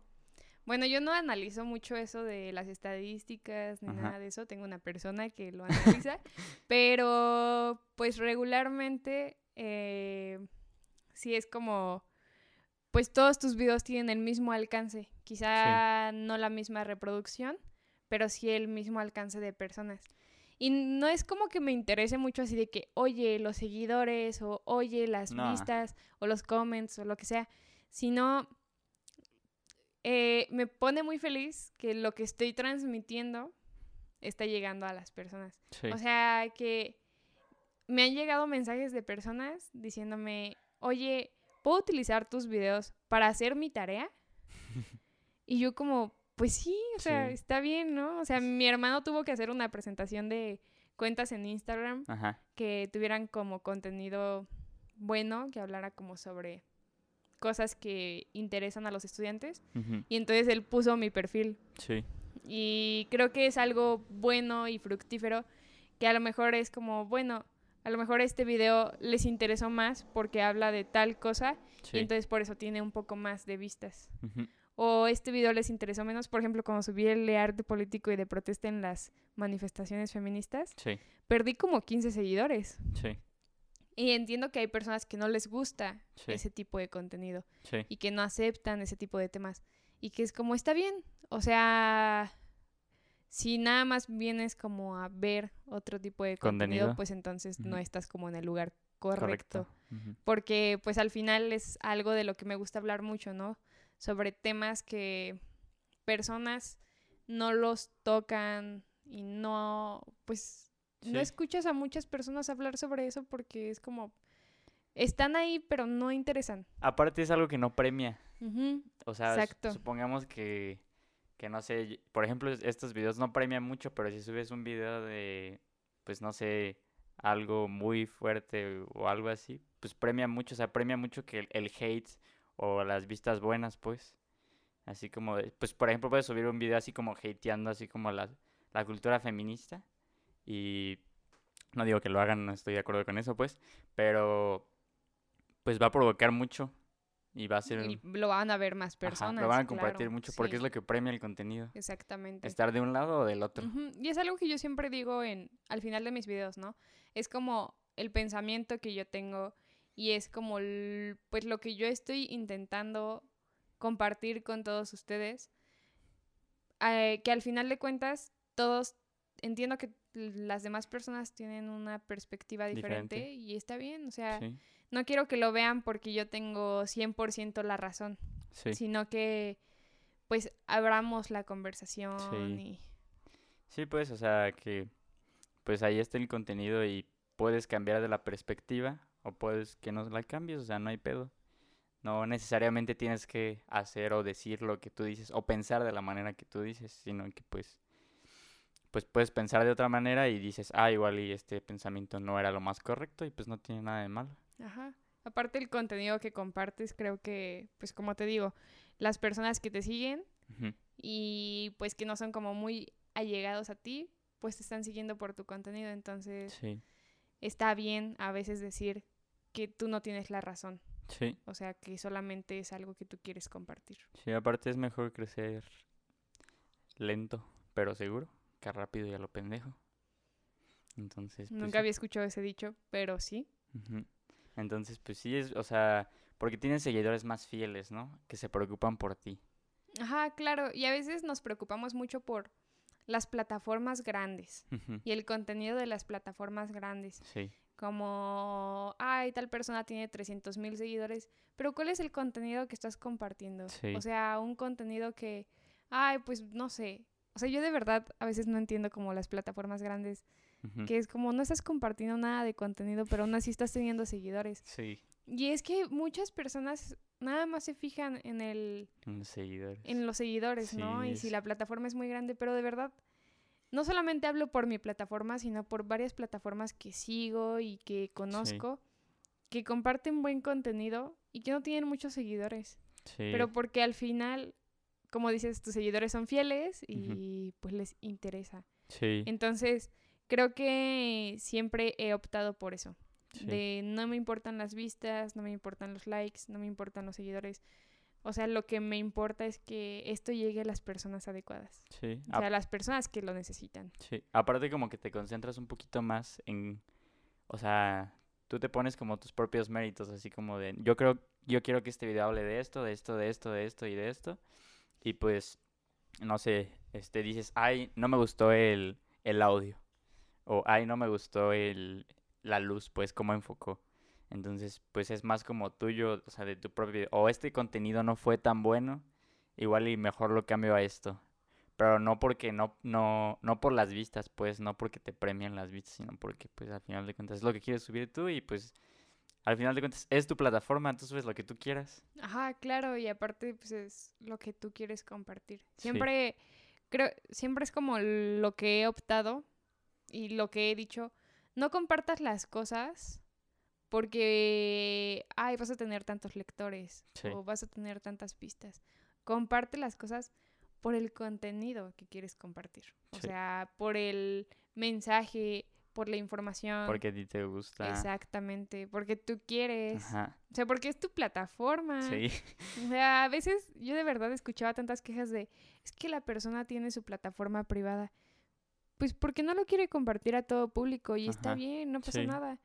S2: bueno, yo no analizo mucho eso de las estadísticas ni
S1: Ajá.
S2: nada de eso. Tengo una persona que lo analiza. pero pues regularmente eh, sí es como, pues todos tus videos tienen el mismo alcance. Quizá no la misma reproducción, pero sí el mismo alcance de personas. Y no es como que me interese mucho así de que, oye, los seguidores, o oye, las
S1: No.
S2: vistas, o los comments, o lo que sea, sino eh, me pone muy feliz que lo que estoy transmitiendo está llegando a las personas.
S1: Sí.
S2: O sea, que me han llegado mensajes de personas diciéndome, oye, ¿puedo utilizar tus videos para hacer mi tarea? y yo como, pues sí, o sea,
S1: Sí.
S2: está bien, ¿no? O sea, mi hermano tuvo que hacer una presentación de cuentas en Instagram
S1: Ajá.
S2: que tuvieran como contenido bueno, que hablara como sobre cosas que interesan a los estudiantes.
S1: ujú,
S2: Y entonces él puso mi perfil.
S1: Sí.
S2: Y creo que es algo bueno y fructífero, que a lo mejor es como, bueno, a lo mejor este video les interesó más porque habla de tal cosa
S1: Sí.
S2: y entonces por eso tiene un poco más de vistas.
S1: ujú,
S2: O este video les interesó menos, por ejemplo, cuando subí el de arte político y de protesta en las manifestaciones feministas,
S1: Sí.
S2: perdí como 15 seguidores.
S1: Sí.
S2: Y entiendo que hay personas que no les gusta
S1: Sí.
S2: ese tipo de contenido
S1: Sí.
S2: y que no aceptan ese tipo de temas. Y que es como, está bien. O sea, si nada más vienes como a ver otro tipo de contenido,
S1: Contenido.
S2: pues entonces no estás como en el lugar correcto. Porque pues al final es algo de lo que me gusta hablar mucho, ¿no? Sobre temas que personas no los tocan y no, pues no escuchas a muchas personas hablar sobre eso porque es como, están ahí pero no interesan.
S1: Aparte es algo que no premia. O sea,
S2: Exacto.
S1: supongamos que, que no sé, por ejemplo, es- estos videos no premian mucho, pero si subes un video de, pues no sé, algo muy fuerte o algo así, pues premia mucho, o sea, premia mucho que el, el hate o las vistas buenas, pues. Así como, pues por ejemplo, puedes subir un video así como hateando, así como la, la cultura feminista. Y no digo que lo hagan, no estoy de acuerdo con eso, pues, pero pues va a provocar mucho y va a ser...
S2: Y lo van a ver más
S1: Ajá,
S2: personas.
S1: lo van a compartir
S2: claro,
S1: mucho porque es lo que premia el contenido.
S2: Exactamente.
S1: Estar de un lado o del otro.
S2: Y es algo que yo siempre digo en, al final de mis videos, ¿no? Es como el pensamiento que yo tengo y es como el- pues lo que yo estoy intentando compartir con todos ustedes. eh, que al final de cuentas todos entiendo que las demás personas tienen una perspectiva diferente,
S1: Diferente.
S2: y está bien, o sea,
S1: Sí,
S2: no quiero que lo vean porque yo tengo 100% la razón,
S1: sí.
S2: sino que pues abramos la conversación
S1: Sí.
S2: y
S1: Sí, pues, o sea, que pues ahí está el contenido y puedes cambiar de la perspectiva o puedes que no la cambies, o sea, no hay pedo. No necesariamente tienes que hacer o decir lo que tú dices o pensar de la manera que tú dices, sino que pues pues puedes pensar de otra manera y dices, ah, igual y este pensamiento no era lo más correcto y pues no tiene nada de malo.
S2: Ajá. Aparte el contenido que compartes, creo que, pues como te digo, las personas que te siguen y pues que no son como muy allegados a ti, pues te están siguiendo por tu contenido. Entonces
S1: Sí,
S2: está bien a veces decir que tú no tienes la razón.
S1: sí.
S2: O sea, que solamente es algo que tú quieres compartir.
S1: Sí, aparte es mejor crecer lento, pero seguro, que rápido y a lo pendejo. Entonces, pues,
S2: Nunca había escuchado ese dicho, pero sí.
S1: Entonces, pues sí es, o sea, porque tienes seguidores más fieles, ¿no? Que se preocupan por ti.
S2: Ajá, claro. Y a veces nos preocupamos mucho por las plataformas grandes y el contenido de las plataformas grandes.
S1: Sí,
S2: como, ay, tal persona tiene 300 mil seguidores, pero ¿cuál es el contenido que estás compartiendo?
S1: Sí.
S2: O sea, un contenido que, ay, pues no sé. O sea, yo de verdad a veces no entiendo como las plataformas grandes, que es como no estás compartiendo nada de contenido, pero aún así estás teniendo seguidores.
S1: sí,
S2: Y es que muchas personas nada más se fijan en el
S1: unos seguidores.
S2: en los seguidores, ¿no? Y si la plataforma es muy grande, pero de verdad, no solamente hablo por mi plataforma, sino por varias plataformas que sigo y que conozco, que comparten buen contenido y que no tienen muchos seguidores,
S1: Sí,
S2: pero porque al final, como dices, tus seguidores son fieles y pues les interesa.
S1: sí,
S2: Entonces, creo que siempre he optado por eso.
S1: Sí.
S2: De no me importan las vistas, no me importan los likes, no me importan los seguidores. O sea, lo que me importa es que esto llegue a las personas adecuadas.
S1: Sí.
S2: O sea, a las personas que lo necesitan.
S1: Sí, aparte como que te concentras un poquito más en, o sea, tú te pones como tus propios méritos, así como de, yo creo, yo quiero que este video hable de esto, de esto, de esto, de esto y de esto, y pues, no sé, este, dices, ay, no me gustó el, el audio, o ay, no me gustó el, la luz, pues, cómo enfocó. Entonces, pues es más como tuyo, o sea, de tu propio. O este contenido no fue tan bueno, igual y mejor lo cambio a esto. Pero no porque no, no, no por las vistas, pues, no porque te premian las vistas, sino porque, pues, al final de cuentas es lo que quieres subir tú y, pues, al final de cuentas es tu plataforma, tú subes lo que tú quieras.
S2: Ajá, claro, y aparte, pues es lo que tú quieres compartir.
S1: Sí.
S2: Siempre, creo, siempre es como lo que he optado y lo que he dicho. No compartas las cosas porque, ay, vas a tener tantos lectores
S1: Sí.
S2: o vas a tener tantas vistas. Comparte las cosas por el contenido que quieres compartir. O
S1: Sí.
S2: sea, por el mensaje, por la información.
S1: Porque a ti te gusta.
S2: Exactamente, porque tú quieres.
S1: Ajá.
S2: O sea, porque es tu plataforma.
S1: Sí.
S2: O sea, a veces yo de verdad escuchaba tantas quejas de, es que la persona tiene su plataforma privada. Pues porque no lo quiere compartir a todo público y está bien, no pasa
S1: sí.
S2: nada.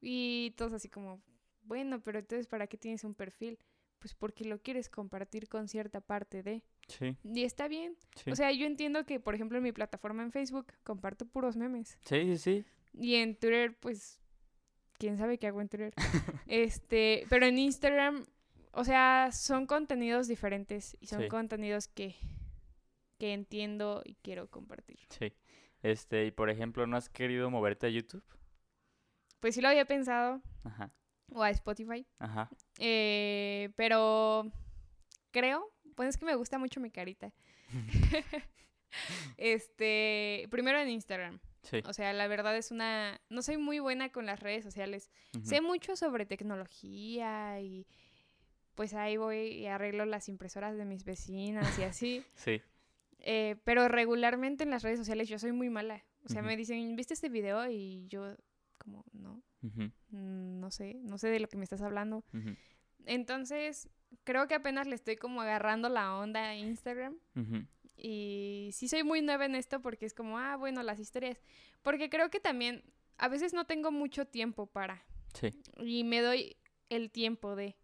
S2: Y todos así como, bueno, pero entonces ¿para qué tienes un perfil? Pues porque lo quieres compartir con cierta parte de.
S1: Sí.
S2: Y está bien.
S1: Sí.
S2: O sea, yo entiendo que, por ejemplo, en mi plataforma en Facebook comparto puros memes.
S1: sí, sí, sí.
S2: Y en Twitter, pues, quién sabe qué hago en Twitter. este, pero en Instagram, o sea, son contenidos diferentes y son
S1: Sí.
S2: contenidos que, que entiendo y quiero compartir.
S1: Sí. Este, y por ejemplo, ¿no has querido moverte a YouTube?
S2: Pues sí lo había pensado,
S1: Ajá.
S2: O a Spotify,
S1: Ajá.
S2: eh, pero creo, pues es que me gusta mucho mi carita. este, primero en Instagram.
S1: Sí.
S2: O sea, la verdad es una... No soy muy buena con las redes sociales. Sé mucho sobre tecnología y pues ahí voy y arreglo las impresoras de mis vecinas y así.
S1: Sí.
S2: Eh, pero regularmente en las redes sociales yo soy muy mala. O sea, me dicen, ¿viste este video? Y yo como, no, mm, no sé, no sé de lo que me estás hablando. Entonces, creo que apenas le estoy como agarrando la onda a Instagram. Y sí soy muy nueva en esto porque es como, ah, bueno, las historias. Porque creo que también a veces no tengo mucho tiempo para.
S1: Sí.
S2: Y me doy el tiempo de.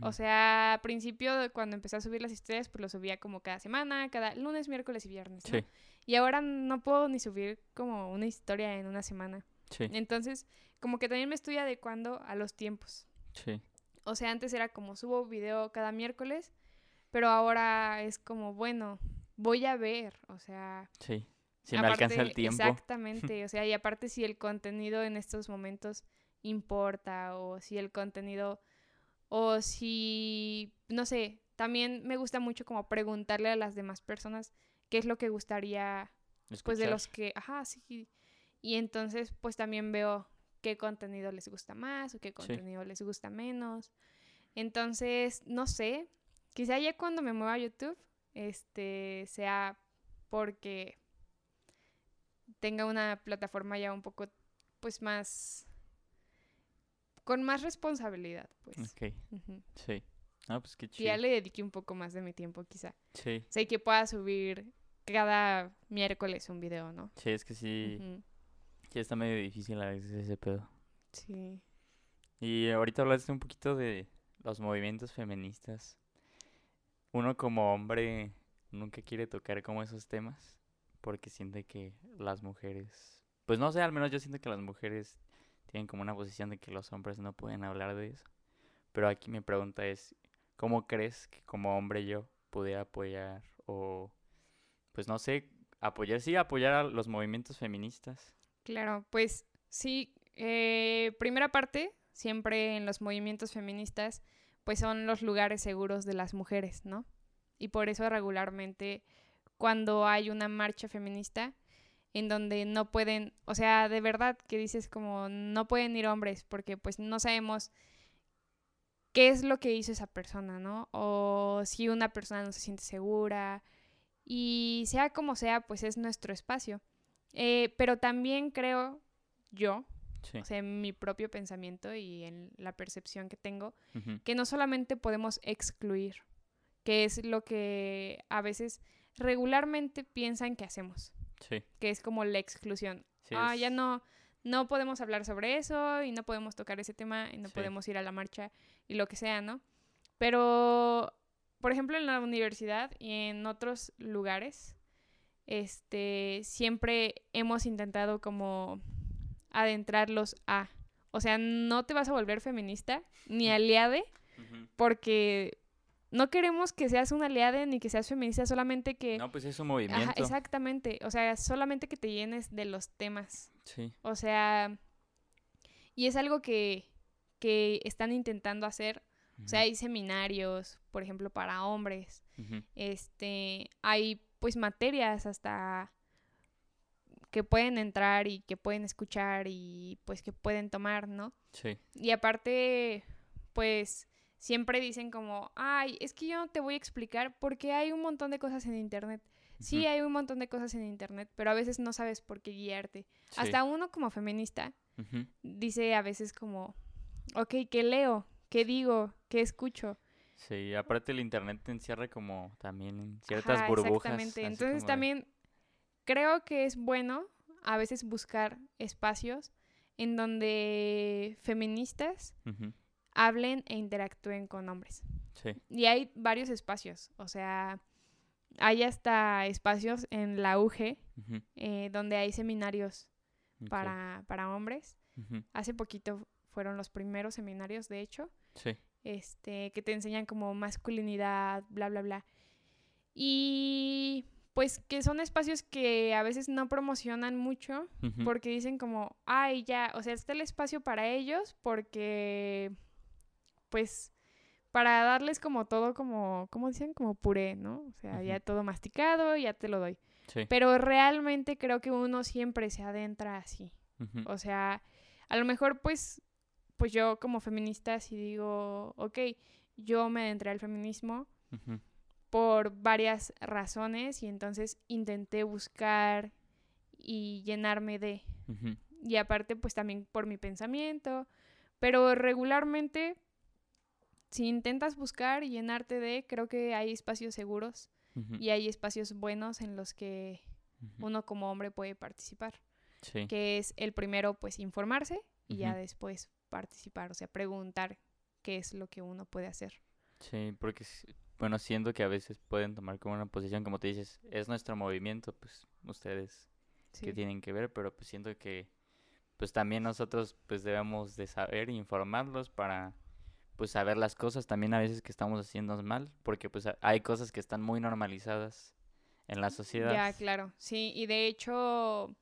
S2: O sea, al principio cuando empecé a subir las historias, pues lo subía como cada semana, cada lunes, miércoles y viernes. ¿no?
S1: Sí.
S2: Y ahora no puedo ni subir como una historia en una semana.
S1: Sí.
S2: Entonces, como que también me estoy adecuando a los tiempos.
S1: Sí.
S2: O sea, antes era como subo video cada miércoles, pero ahora es como, bueno, voy a ver, o sea,
S1: Sí. Si me alcanza el tiempo.
S2: Exactamente, o sea, y aparte si el contenido en estos momentos importa o si el contenido o si, no sé, también me gusta mucho como preguntarle a las demás personas qué es lo que gustaría, pues de los que, ajá, sí. Y entonces pues también veo qué contenido les gusta más o qué contenido les gusta menos. Entonces, no sé, quizá ya cuando me mueva a YouTube, este, sea porque tenga una plataforma ya un poco, pues más, con más responsabilidad, pues.
S1: Ok. Sí. Ah, pues qué
S2: Que ya
S1: chido.
S2: le dedique un poco más de mi tiempo, quizá.
S1: Sí.
S2: O sea, y que pueda subir cada miércoles un video, ¿no?
S1: Sí, es que sí. Sí, está medio difícil a veces ese pedo.
S2: Sí.
S1: Y ahorita hablaste un poquito de los movimientos feministas. Uno como hombre nunca quiere tocar como esos temas porque siente que las mujeres, pues no sé, al menos yo siento que las mujeres tienen como una posición de que los hombres no pueden hablar de eso. Pero aquí mi pregunta es, ¿cómo crees que como hombre yo pudiera apoyar o, pues no sé, apoyar, sí, apoyar a los movimientos feministas?
S2: Claro, pues sí, eh, primera parte, siempre en los movimientos feministas, pues son los lugares seguros de las mujeres, ¿no? Y por eso regularmente cuando hay una marcha feminista en donde no pueden, o sea, de verdad que dices como no pueden ir hombres porque pues no sabemos qué es lo que hizo esa persona, ¿no? O si una persona no se siente segura y sea como sea, pues es nuestro espacio. Eh, pero también creo yo,
S1: Sí.
S2: o sea, en mi propio pensamiento y en la percepción que tengo, que no solamente podemos excluir, que es lo que a veces regularmente piensan que hacemos,
S1: Sí.
S2: que es como la exclusión.
S1: Sí,
S2: ah,
S1: es-
S2: ya no, no podemos hablar sobre eso y no podemos tocar ese tema y no
S1: Sí.
S2: podemos ir a la marcha y lo que sea, ¿no? Pero, por ejemplo, en la universidad y en otros lugares, este, siempre hemos intentado como adentrarlos a, o sea, no te vas a volver feminista ni aliade porque no queremos que seas una aliade ni que seas feminista, solamente que...
S1: No, pues es un
S2: Ajá,
S1: movimiento.
S2: exactamente, o sea, solamente que te llenes de los temas.
S1: Sí.
S2: O sea, y es algo que, que están intentando hacer. O sea, hay seminarios, por ejemplo, para hombres. Este, hay pues materias hasta que pueden entrar y que pueden escuchar y pues que pueden tomar, ¿no?
S1: Sí.
S2: Y aparte, pues siempre dicen como, ay, es que yo no te voy a explicar porque hay un montón de cosas en internet. Sí, hay un montón de cosas en internet, pero a veces no sabes por qué guiarte.
S1: Sí.
S2: Hasta uno como feminista dice a veces como, ok, ¿qué leo? ¿Qué digo? ¿Qué escucho?
S1: Sí, aparte el internet te encierra como también en ciertas
S2: Ajá,
S1: burbujas.
S2: Exactamente. Entonces
S1: de-
S2: también creo que es bueno a veces buscar espacios en donde feministas hablen e interactúen con hombres.
S1: Sí.
S2: Y hay varios espacios, o sea, hay hasta espacios en la UG eh, donde hay seminarios para, para hombres. Hace poquito fueron los primeros seminarios, de hecho,
S1: Sí.
S2: Este, que te enseñan como masculinidad, bla, bla, bla. Y pues que son espacios que a veces no promocionan mucho porque dicen como, ay, ya, o sea, está el espacio para ellos porque, pues, para darles como todo como, ¿cómo dicen? Como puré, ¿no? O sea, ya todo masticado, ya te lo doy.
S1: Sí.
S2: Pero realmente creo que uno siempre se adentra así. O sea, a lo mejor pues, pues yo como feminista sí digo, ok, yo me adentré al feminismo por varias razones y entonces intenté buscar y llenarme de. Y aparte pues también por mi pensamiento, pero regularmente si intentas buscar y llenarte de, creo que hay espacios seguros y hay espacios buenos en los que uno como hombre puede participar.
S1: Sí.
S2: que es el primero, pues informarse y ya después participar, o sea, preguntar qué es lo que uno puede hacer.
S1: Sí, porque, bueno, siento que a veces pueden tomar como una posición, como te dices, es nuestro movimiento, pues ustedes
S2: Sí,
S1: que tienen que ver, pero pues siento que pues también nosotros pues debemos de saber informarlos para pues saber las cosas también a veces que estamos haciendo mal, porque pues hay cosas que están muy normalizadas en la sociedad.
S2: ya, claro, sí, y de hecho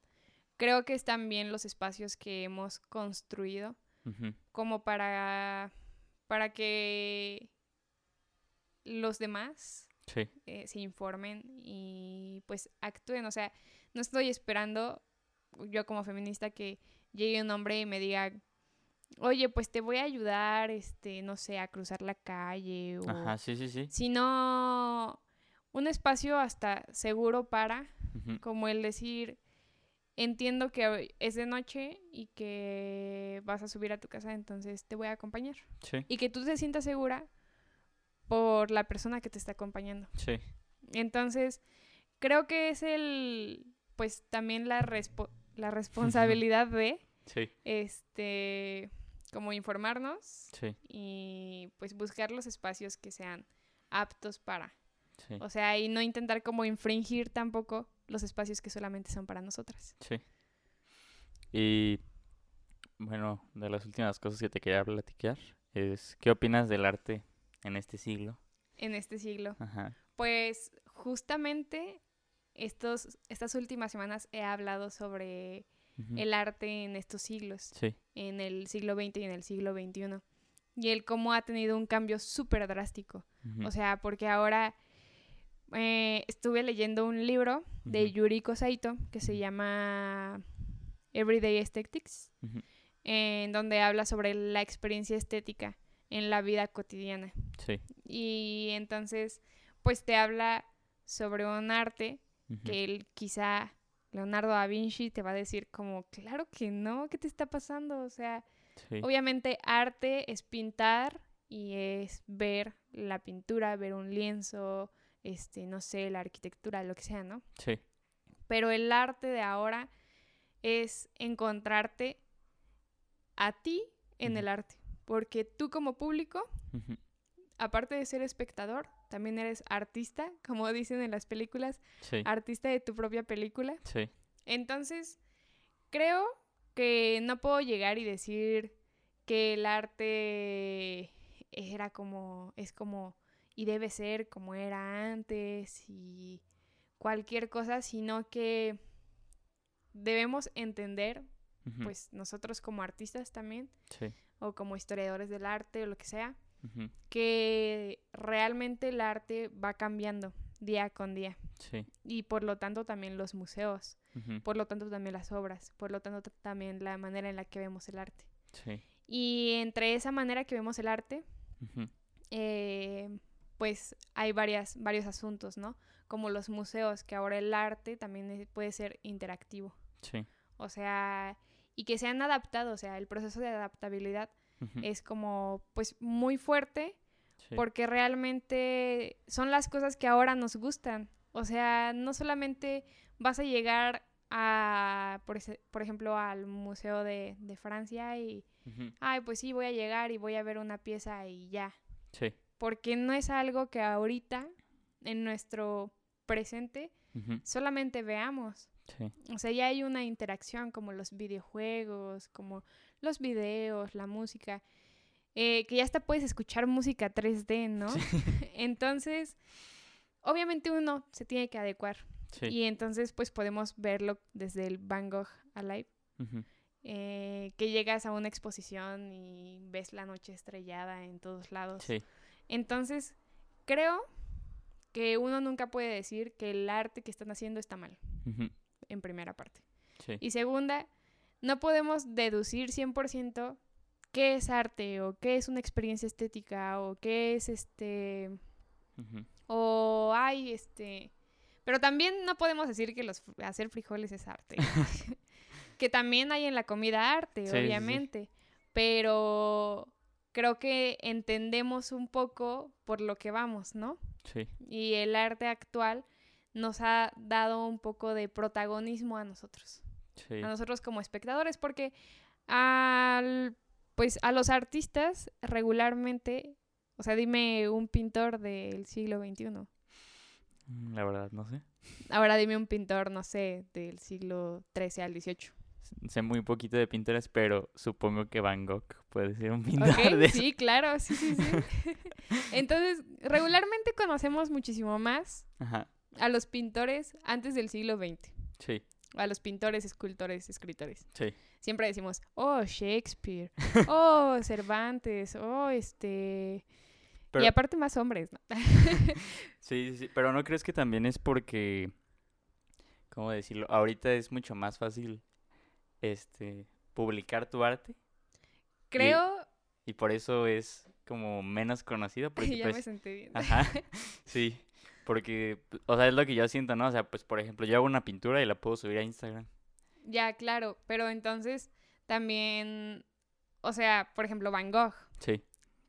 S2: creo que están bien los espacios que hemos construido Como para, para que los demás
S1: Sí,
S2: eh, se informen y pues actúen. O sea, no estoy esperando yo como feminista que llegue un hombre y me diga, oye, pues te voy a ayudar, este, no sé, a cruzar la calle o
S1: ajá, sí, sí, sí.
S2: sino un espacio hasta seguro para, como el decir, entiendo que es de noche y que vas a subir a tu casa, entonces te voy a acompañar.
S1: Sí,
S2: Y que tú te sientas segura por la persona que te está acompañando.
S1: sí,
S2: Entonces, creo que es el, pues también la, respo- la responsabilidad de,
S1: sí,
S2: este, como informarnos
S1: sí,
S2: y pues buscar los espacios que sean aptos para.
S1: sí,
S2: O sea, y no intentar como infringir tampoco los espacios que solamente son para nosotras.
S1: sí. Y bueno, de las últimas cosas que te quería platicar es, ¿qué opinas del arte en este siglo?
S2: En este siglo.
S1: Ajá,
S2: Pues justamente estos, estas últimas semanas he hablado sobre el arte en estos siglos.
S1: sí,
S2: en el siglo XX y en el siglo XXI. Y el cómo ha tenido un cambio súper drástico. O sea, porque ahora eh, estuve leyendo un libro de
S1: Ujú.
S2: Yuriko Saito que se llama Everyday Aesthetics,
S1: ujú,
S2: en donde habla sobre la experiencia estética en la vida cotidiana.
S1: sí,
S2: Y entonces, pues te habla sobre un arte que él quizá Leonardo da Vinci te va a decir como, claro que no, ¿qué te está pasando? O sea,
S1: Sí.
S2: obviamente arte es pintar y es ver la pintura, ver un lienzo, este, no sé, la arquitectura, lo que sea, ¿no?
S1: Sí.
S2: Pero el arte de ahora es encontrarte a ti en el arte, porque tú como público aparte de ser espectador, también eres artista, como dicen en las películas,
S1: Sí.
S2: artista de tu propia película.
S1: Sí.
S2: Entonces, creo que no puedo llegar y decir que el arte era como, es como, y debe ser como era antes y cualquier cosa, sino que debemos entender, pues nosotros como artistas también,
S1: Sí.
S2: o como historiadores del arte o lo que sea, que realmente el arte va cambiando día con día
S1: Sí.
S2: y por lo tanto también los museos, por lo tanto también las obras, por lo tanto también la manera en la que vemos el arte.
S1: Sí.
S2: Y entre esa manera que vemos el arte, eh, pues hay varias, varios asuntos, ¿no? Como los museos, que ahora el arte también puede ser interactivo.
S1: Sí.
S2: O sea, y que se han adaptado, o sea, el proceso de adaptabilidad es como pues muy fuerte
S1: Sí.
S2: porque realmente son las cosas que ahora nos gustan. O sea, no solamente vas a llegar a, por, ese- por ejemplo, al Museo de, de Francia y, ay, pues sí, voy a llegar y voy a ver una pieza y ya.
S1: Sí.
S2: Porque no es algo que ahorita, en nuestro presente, solamente veamos.
S1: Sí.
S2: O sea, ya hay una interacción como los videojuegos, como los videos, la música, eh, que ya hasta puedes escuchar música 3D, ¿no? Entonces, obviamente uno se tiene que adecuar.
S1: Sí.
S2: Y entonces, pues podemos verlo desde el Van Gogh Alive, eh, que llegas a una exposición y ves la noche estrellada en todos lados.
S1: Sí.
S2: Entonces, creo que uno nunca puede decir que el arte que están haciendo está mal, en primera parte.
S1: Sí.
S2: Y segunda, no podemos deducir 100% qué es arte o qué es una experiencia estética o qué es este o hay este pero también no podemos decir que los hacer frijoles es arte. que también hay en la comida arte,
S1: Sí, sí, sí.
S2: obviamente, pero creo que entendemos un poco por lo que vamos, ¿no?
S1: Sí.
S2: Y el arte actual nos ha dado un poco de protagonismo a nosotros
S1: Sí.
S2: a nosotros como espectadores, porque al, pues a los artistas regularmente, o sea, dime un pintor del siglo XXI.
S1: Mm, La verdad, no sé.
S2: Ahora dime un pintor, no sé, del siglo XIII al XVIII.
S1: Sé muy poquito de pintores, pero supongo que Van Gogh puede ser un pintor
S2: ¿Ok?
S1: de eso.
S2: Sí, claro, sí, sí, sí. Entonces, regularmente conocemos muchísimo más
S1: Ajá.
S2: a los pintores antes del siglo XX,
S1: Sí.
S2: a los pintores, escultores, escritores.
S1: Sí.
S2: Siempre decimos, oh, Shakespeare, oh, Cervantes, oh, este...
S1: Pero,
S2: Y aparte más hombres, ¿no?
S1: sí, sí, sí, pero ¿no crees que también es porque, cómo decirlo? Ahorita es mucho más fácil, este, publicar tu arte
S2: Creo...
S1: y por eso es como menos conocido porque
S2: ya me
S1: pues,
S2: sentí bien.
S1: ajá, sí, porque, o sea, es lo que yo siento, ¿no? O sea, pues, por ejemplo, yo hago una pintura y la puedo subir a Instagram.
S2: Ya, claro, pero entonces también, o sea, por ejemplo, Van Gogh
S1: Sí,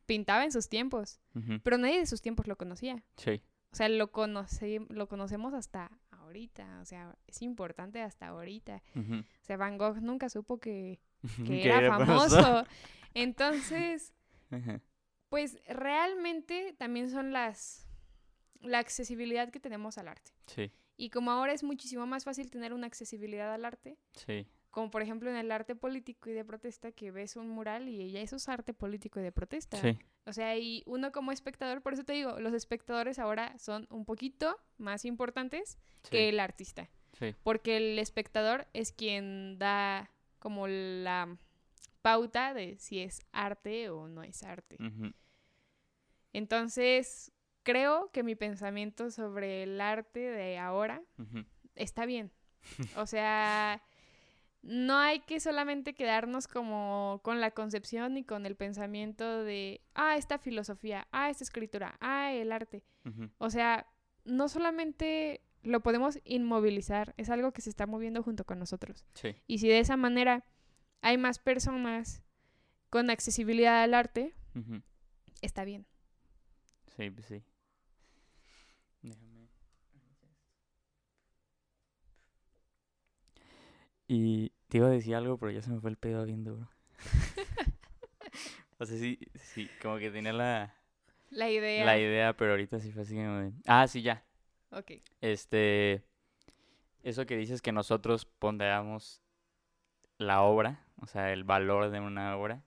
S2: pintaba en sus tiempos, pero nadie de sus tiempos lo conocía.
S1: sí,
S2: O sea, lo, conoce, lo conocemos hasta ahorita, o sea, es importante hasta ahorita. O sea, Van Gogh nunca supo que, era
S1: era
S2: famoso. Entonces, pues realmente también son las la accesibilidad que tenemos al arte.
S1: Sí,
S2: Y como ahora es muchísimo más fácil tener una accesibilidad al arte,
S1: sí,
S2: como por ejemplo en el arte político y de protesta que ves un mural y ya eso es arte político y de protesta.
S1: sí,
S2: O sea, y uno como espectador, por eso te digo, los espectadores ahora son un poquito más importantes que
S1: sí,
S2: el artista,
S1: sí,
S2: porque el espectador es quien da como la pauta de si es arte o no es arte. Entonces, creo que mi pensamiento sobre el arte de ahora está bien. O sea, no hay que solamente quedarnos como con la concepción y con el pensamiento de, ah, esta filosofía, ah, esta escritura, ah, el arte. O sea, no solamente lo podemos inmovilizar, es algo que se está moviendo junto con nosotros.
S1: Sí.
S2: Y si de esa manera hay más personas con accesibilidad al arte, está bien.
S1: Sí, pues sí. Y te iba a decir algo, pero ya se me fue el pedo bien duro. o sea, sí, sí, como que tenía la,
S2: La idea.
S1: la idea, pero ahorita sí fue así como de... Ah, sí, ya.
S2: Ok.
S1: Este, eso que dices que nosotros ponderamos la obra, o sea, el valor de una obra,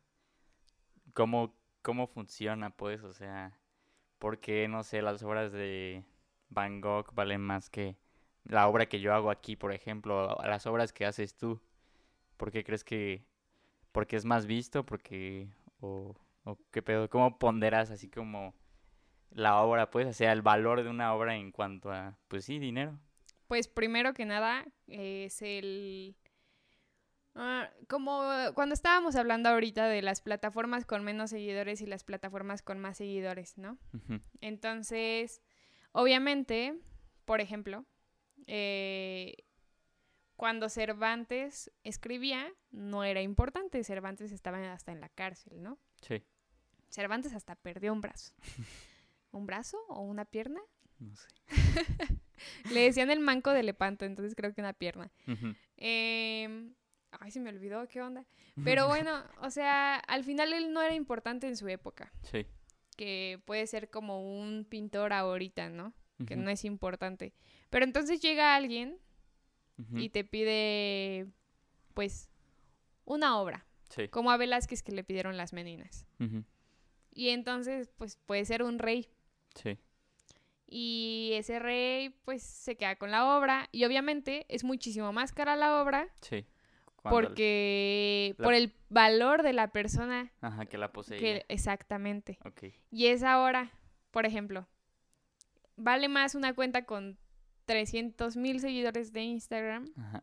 S1: ¿cómo, cómo funciona, pues? O sea, ¿por qué, no sé, las obras de Van Gogh valen más que la obra que yo hago aquí, por ejemplo, las obras que haces tú? ¿Por qué crees que, porque es más visto, porque, o, o qué pedo, cómo ponderas así como la obra, pues, o sea, el valor de una obra en cuanto a, pues sí, dinero.
S2: Pues primero que nada es el... ah, como cuando estábamos hablando ahorita de las plataformas con menos seguidores y las plataformas con más seguidores, ¿no? Entonces, obviamente, por ejemplo, eh, cuando Cervantes escribía, no era importante. Cervantes estaba hasta en la cárcel, ¿no?
S1: Sí,
S2: Cervantes hasta perdió un brazo. ¿Un brazo o una pierna?
S1: no sé.
S2: Le decían el manco de Lepanto, entonces creo que una pierna. Em, ay, se me olvidó, ¿qué onda? Pero bueno, o sea, al final él no era importante en su época,
S1: Sí.
S2: que puede ser como un pintor ahorita, ¿no? Que no es importante. Pero entonces llega alguien y te pide, pues, una obra,
S1: Sí.
S2: como a Velázquez que le pidieron las meninas. Y entonces, pues, puede ser un rey.
S1: Sí.
S2: Y ese rey, pues, se queda con la obra. Y obviamente es muchísimo más cara la obra
S1: Sí.
S2: Porque
S1: la-
S2: por el valor de la persona
S1: Ajá, que la poseía.
S2: que exactamente. Y es ahora, por ejemplo, vale más una cuenta con 300 mil seguidores de Instagram,
S1: Ajá.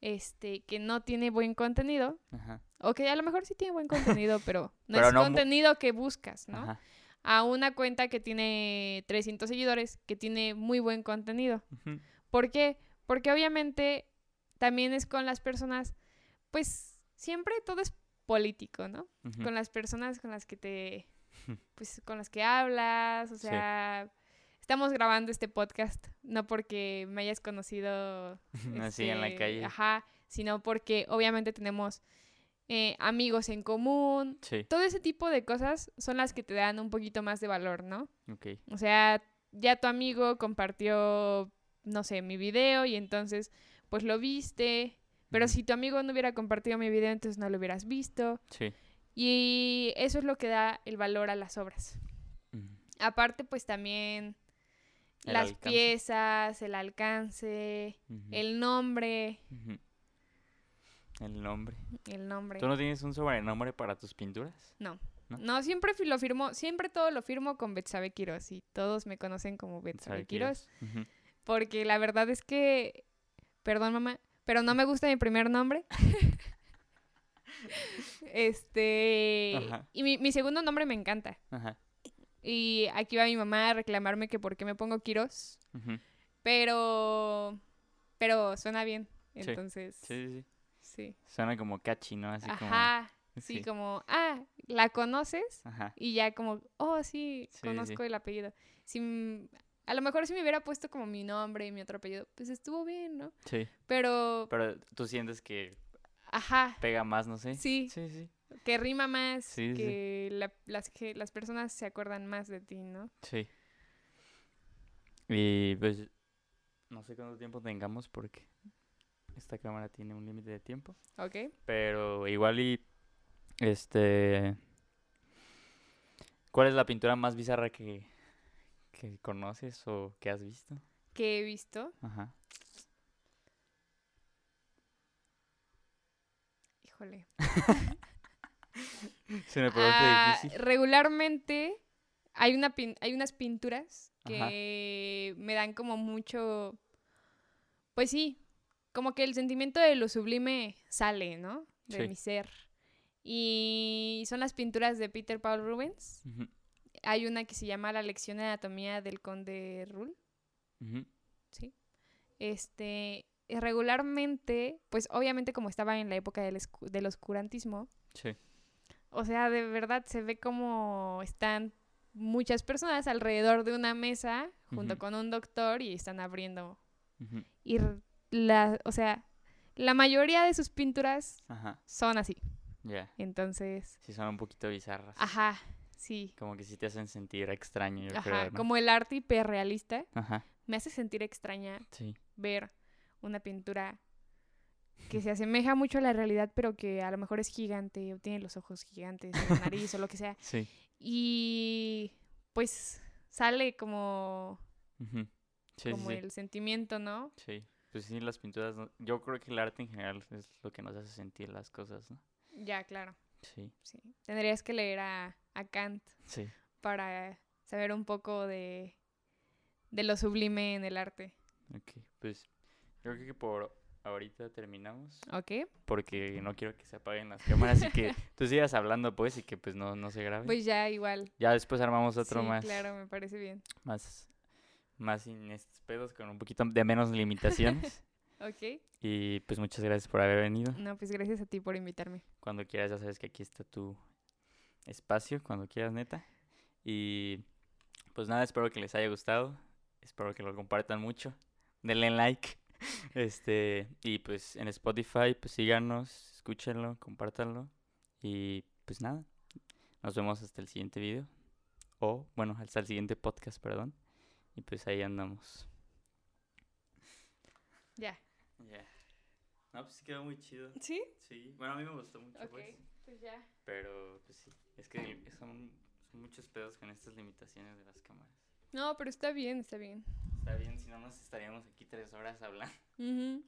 S2: este, que no tiene buen contenido,
S1: Ajá.
S2: o que a lo mejor sí tiene buen contenido, pero no
S1: Pero
S2: es
S1: no
S2: contenido que buscas, ¿no?
S1: Ajá.
S2: A una cuenta que tiene 300 seguidores, que tiene muy buen contenido. ¿Por qué? Porque obviamente también es con las personas, pues siempre todo es político, ¿no? Con las personas con las que te, pues con las que hablas, o
S1: Sí.
S2: Estamos grabando este podcast no porque me hayas conocido
S1: Así en la
S2: este,
S1: calle.
S2: ajá, sino porque obviamente tenemos eh, amigos en común.
S1: Sí.
S2: Todo ese tipo de cosas son las que te dan un poquito más de valor, ¿no?
S1: Ok.
S2: O sea, ya tu amigo compartió, no sé, mi video y entonces, pues lo viste. Pero si tu amigo no hubiera compartido mi video, entonces no lo hubieras visto.
S1: Sí.
S2: Y eso es lo que da el valor a las obras. Aparte, pues también
S1: El
S2: las
S1: alcance.
S2: piezas, el alcance, el nombre.
S1: El nombre.
S2: el nombre.
S1: ¿Tú no tienes un sobrenombre para tus pinturas?
S2: No.
S1: ¿No?
S2: No, siempre lo firmo, siempre todo lo firmo con Betsabe Quiroz y todos me conocen como Betsabe
S1: ¿Sabe
S2: Quiroz. Porque la verdad es que, perdón mamá, pero no me gusta mi primer nombre. este,
S1: Ajá.
S2: y mi, mi segundo nombre me encanta.
S1: Ajá.
S2: Y aquí va mi mamá a reclamarme que por qué me pongo
S1: ujú,
S2: pero, pero suena bien.
S1: Sí,
S2: Entonces,
S1: Sí, sí. Suena como catchy, ¿no? Así como.
S2: Ajá, sí,
S1: sí.
S2: como, ah, ¿la conoces?
S1: Ajá.
S2: Y ya como, oh, sí, conozco el apellido. Si, a lo mejor si me hubiera puesto como mi nombre y mi otro apellido, pues estuvo bien, ¿no?
S1: Sí.
S2: Pero,
S1: Pero tú sientes que
S2: ajá,
S1: pega más, no sé.
S2: sí,
S1: Sí, sí.
S2: Que rima más,
S1: Sí, sí.
S2: que, la- las, que las personas se acuerdan más de ti, ¿no?
S1: Sí. Y pues no sé cuánto tiempo tengamos porque esta cámara tiene un límite de tiempo.
S2: ¿Ok?
S1: Pero igual y este ¿Cuál es la pintura más bizarra que, que conoces o que has visto?
S2: Que he visto,
S1: Ajá.
S2: híjole.
S1: Se me
S2: Ah,
S1: difícil.
S2: regularmente hay, una pin- hay unas pinturas
S1: Ajá.
S2: que me dan como mucho, pues sí, como que el sentimiento de lo sublime sale, ¿no? De
S1: Sí.
S2: mi ser. Y son las pinturas de Peter Paul Rubens. Hay una que se llama La lección de anatomía del conde Rull,
S1: ujú.
S2: ¿sí? Este, regularmente, pues obviamente como estaba en la época del, del oscurantismo,
S1: Sí.
S2: O sea, de verdad se ve como están muchas personas alrededor de una mesa junto con un doctor y están abriendo. Y la, o sea, la mayoría de sus pinturas
S1: Ajá.
S2: son así.
S1: Ya.
S2: Entonces,
S1: Sí, son un poquito bizarras.
S2: ajá, sí.
S1: Como que sí te hacen sentir extraño, yo
S2: Ajá,
S1: creo, ¿no?
S2: como el arte hiperrealista
S1: Ajá.
S2: me hace sentir extraña
S1: Sí.
S2: ver una pintura que se asemeja mucho a la realidad, pero que a lo mejor es gigante o tiene los ojos gigantes, o la nariz o lo que sea.
S1: Sí.
S2: Y pues sale como.
S1: Sí,
S2: como
S1: sí.
S2: el sentimiento, ¿no?
S1: Sí. Pues sí, las pinturas, no- yo creo que el arte en general es lo que nos hace sentir las cosas, ¿no?
S2: Ya, claro.
S1: Sí.
S2: Sí. Tendrías que leer a, a Kant
S1: Sí.
S2: para saber un poco de, de lo sublime en el arte.
S1: Ok. Pues yo creo que por ahorita terminamos.
S2: ¿Ok?
S1: Porque no quiero que se apaguen las cámaras y que tú sigas hablando, pues, y que pues no, no se grabe.
S2: Pues ya igual.
S1: ya después armamos otro
S2: sí,
S1: más.
S2: claro, me parece bien.
S1: Más, más sin estos pedos, con un poquito de menos limitaciones.
S2: ¿Ok?
S1: y pues muchas gracias por haber venido.
S2: No, pues gracias a ti por invitarme.
S1: Cuando quieras, ya sabes que aquí está tu espacio, cuando quieras, neta. Y pues nada, espero que les haya gustado. Espero que lo compartan mucho. Denle like. Este, y pues en Spotify, pues síganos, escúchenlo, compártanlo. Y pues nada, nos vemos hasta el siguiente video. O, bueno, hasta el siguiente podcast, perdón. Y pues ahí andamos.
S2: Ya.
S1: Ya. No, pues quedó muy chido.
S2: ¿Sí?
S1: Sí, bueno, a mí me gustó mucho,
S2: Ok,
S1: pues.
S2: pues ya.
S1: Pero, pues sí, es que son, son muchos pedos con estas limitaciones de las cámaras.
S2: No, pero está bien, está bien.
S1: Está bien, si no nos estaríamos aquí tres horas hablando.
S2: Ujú.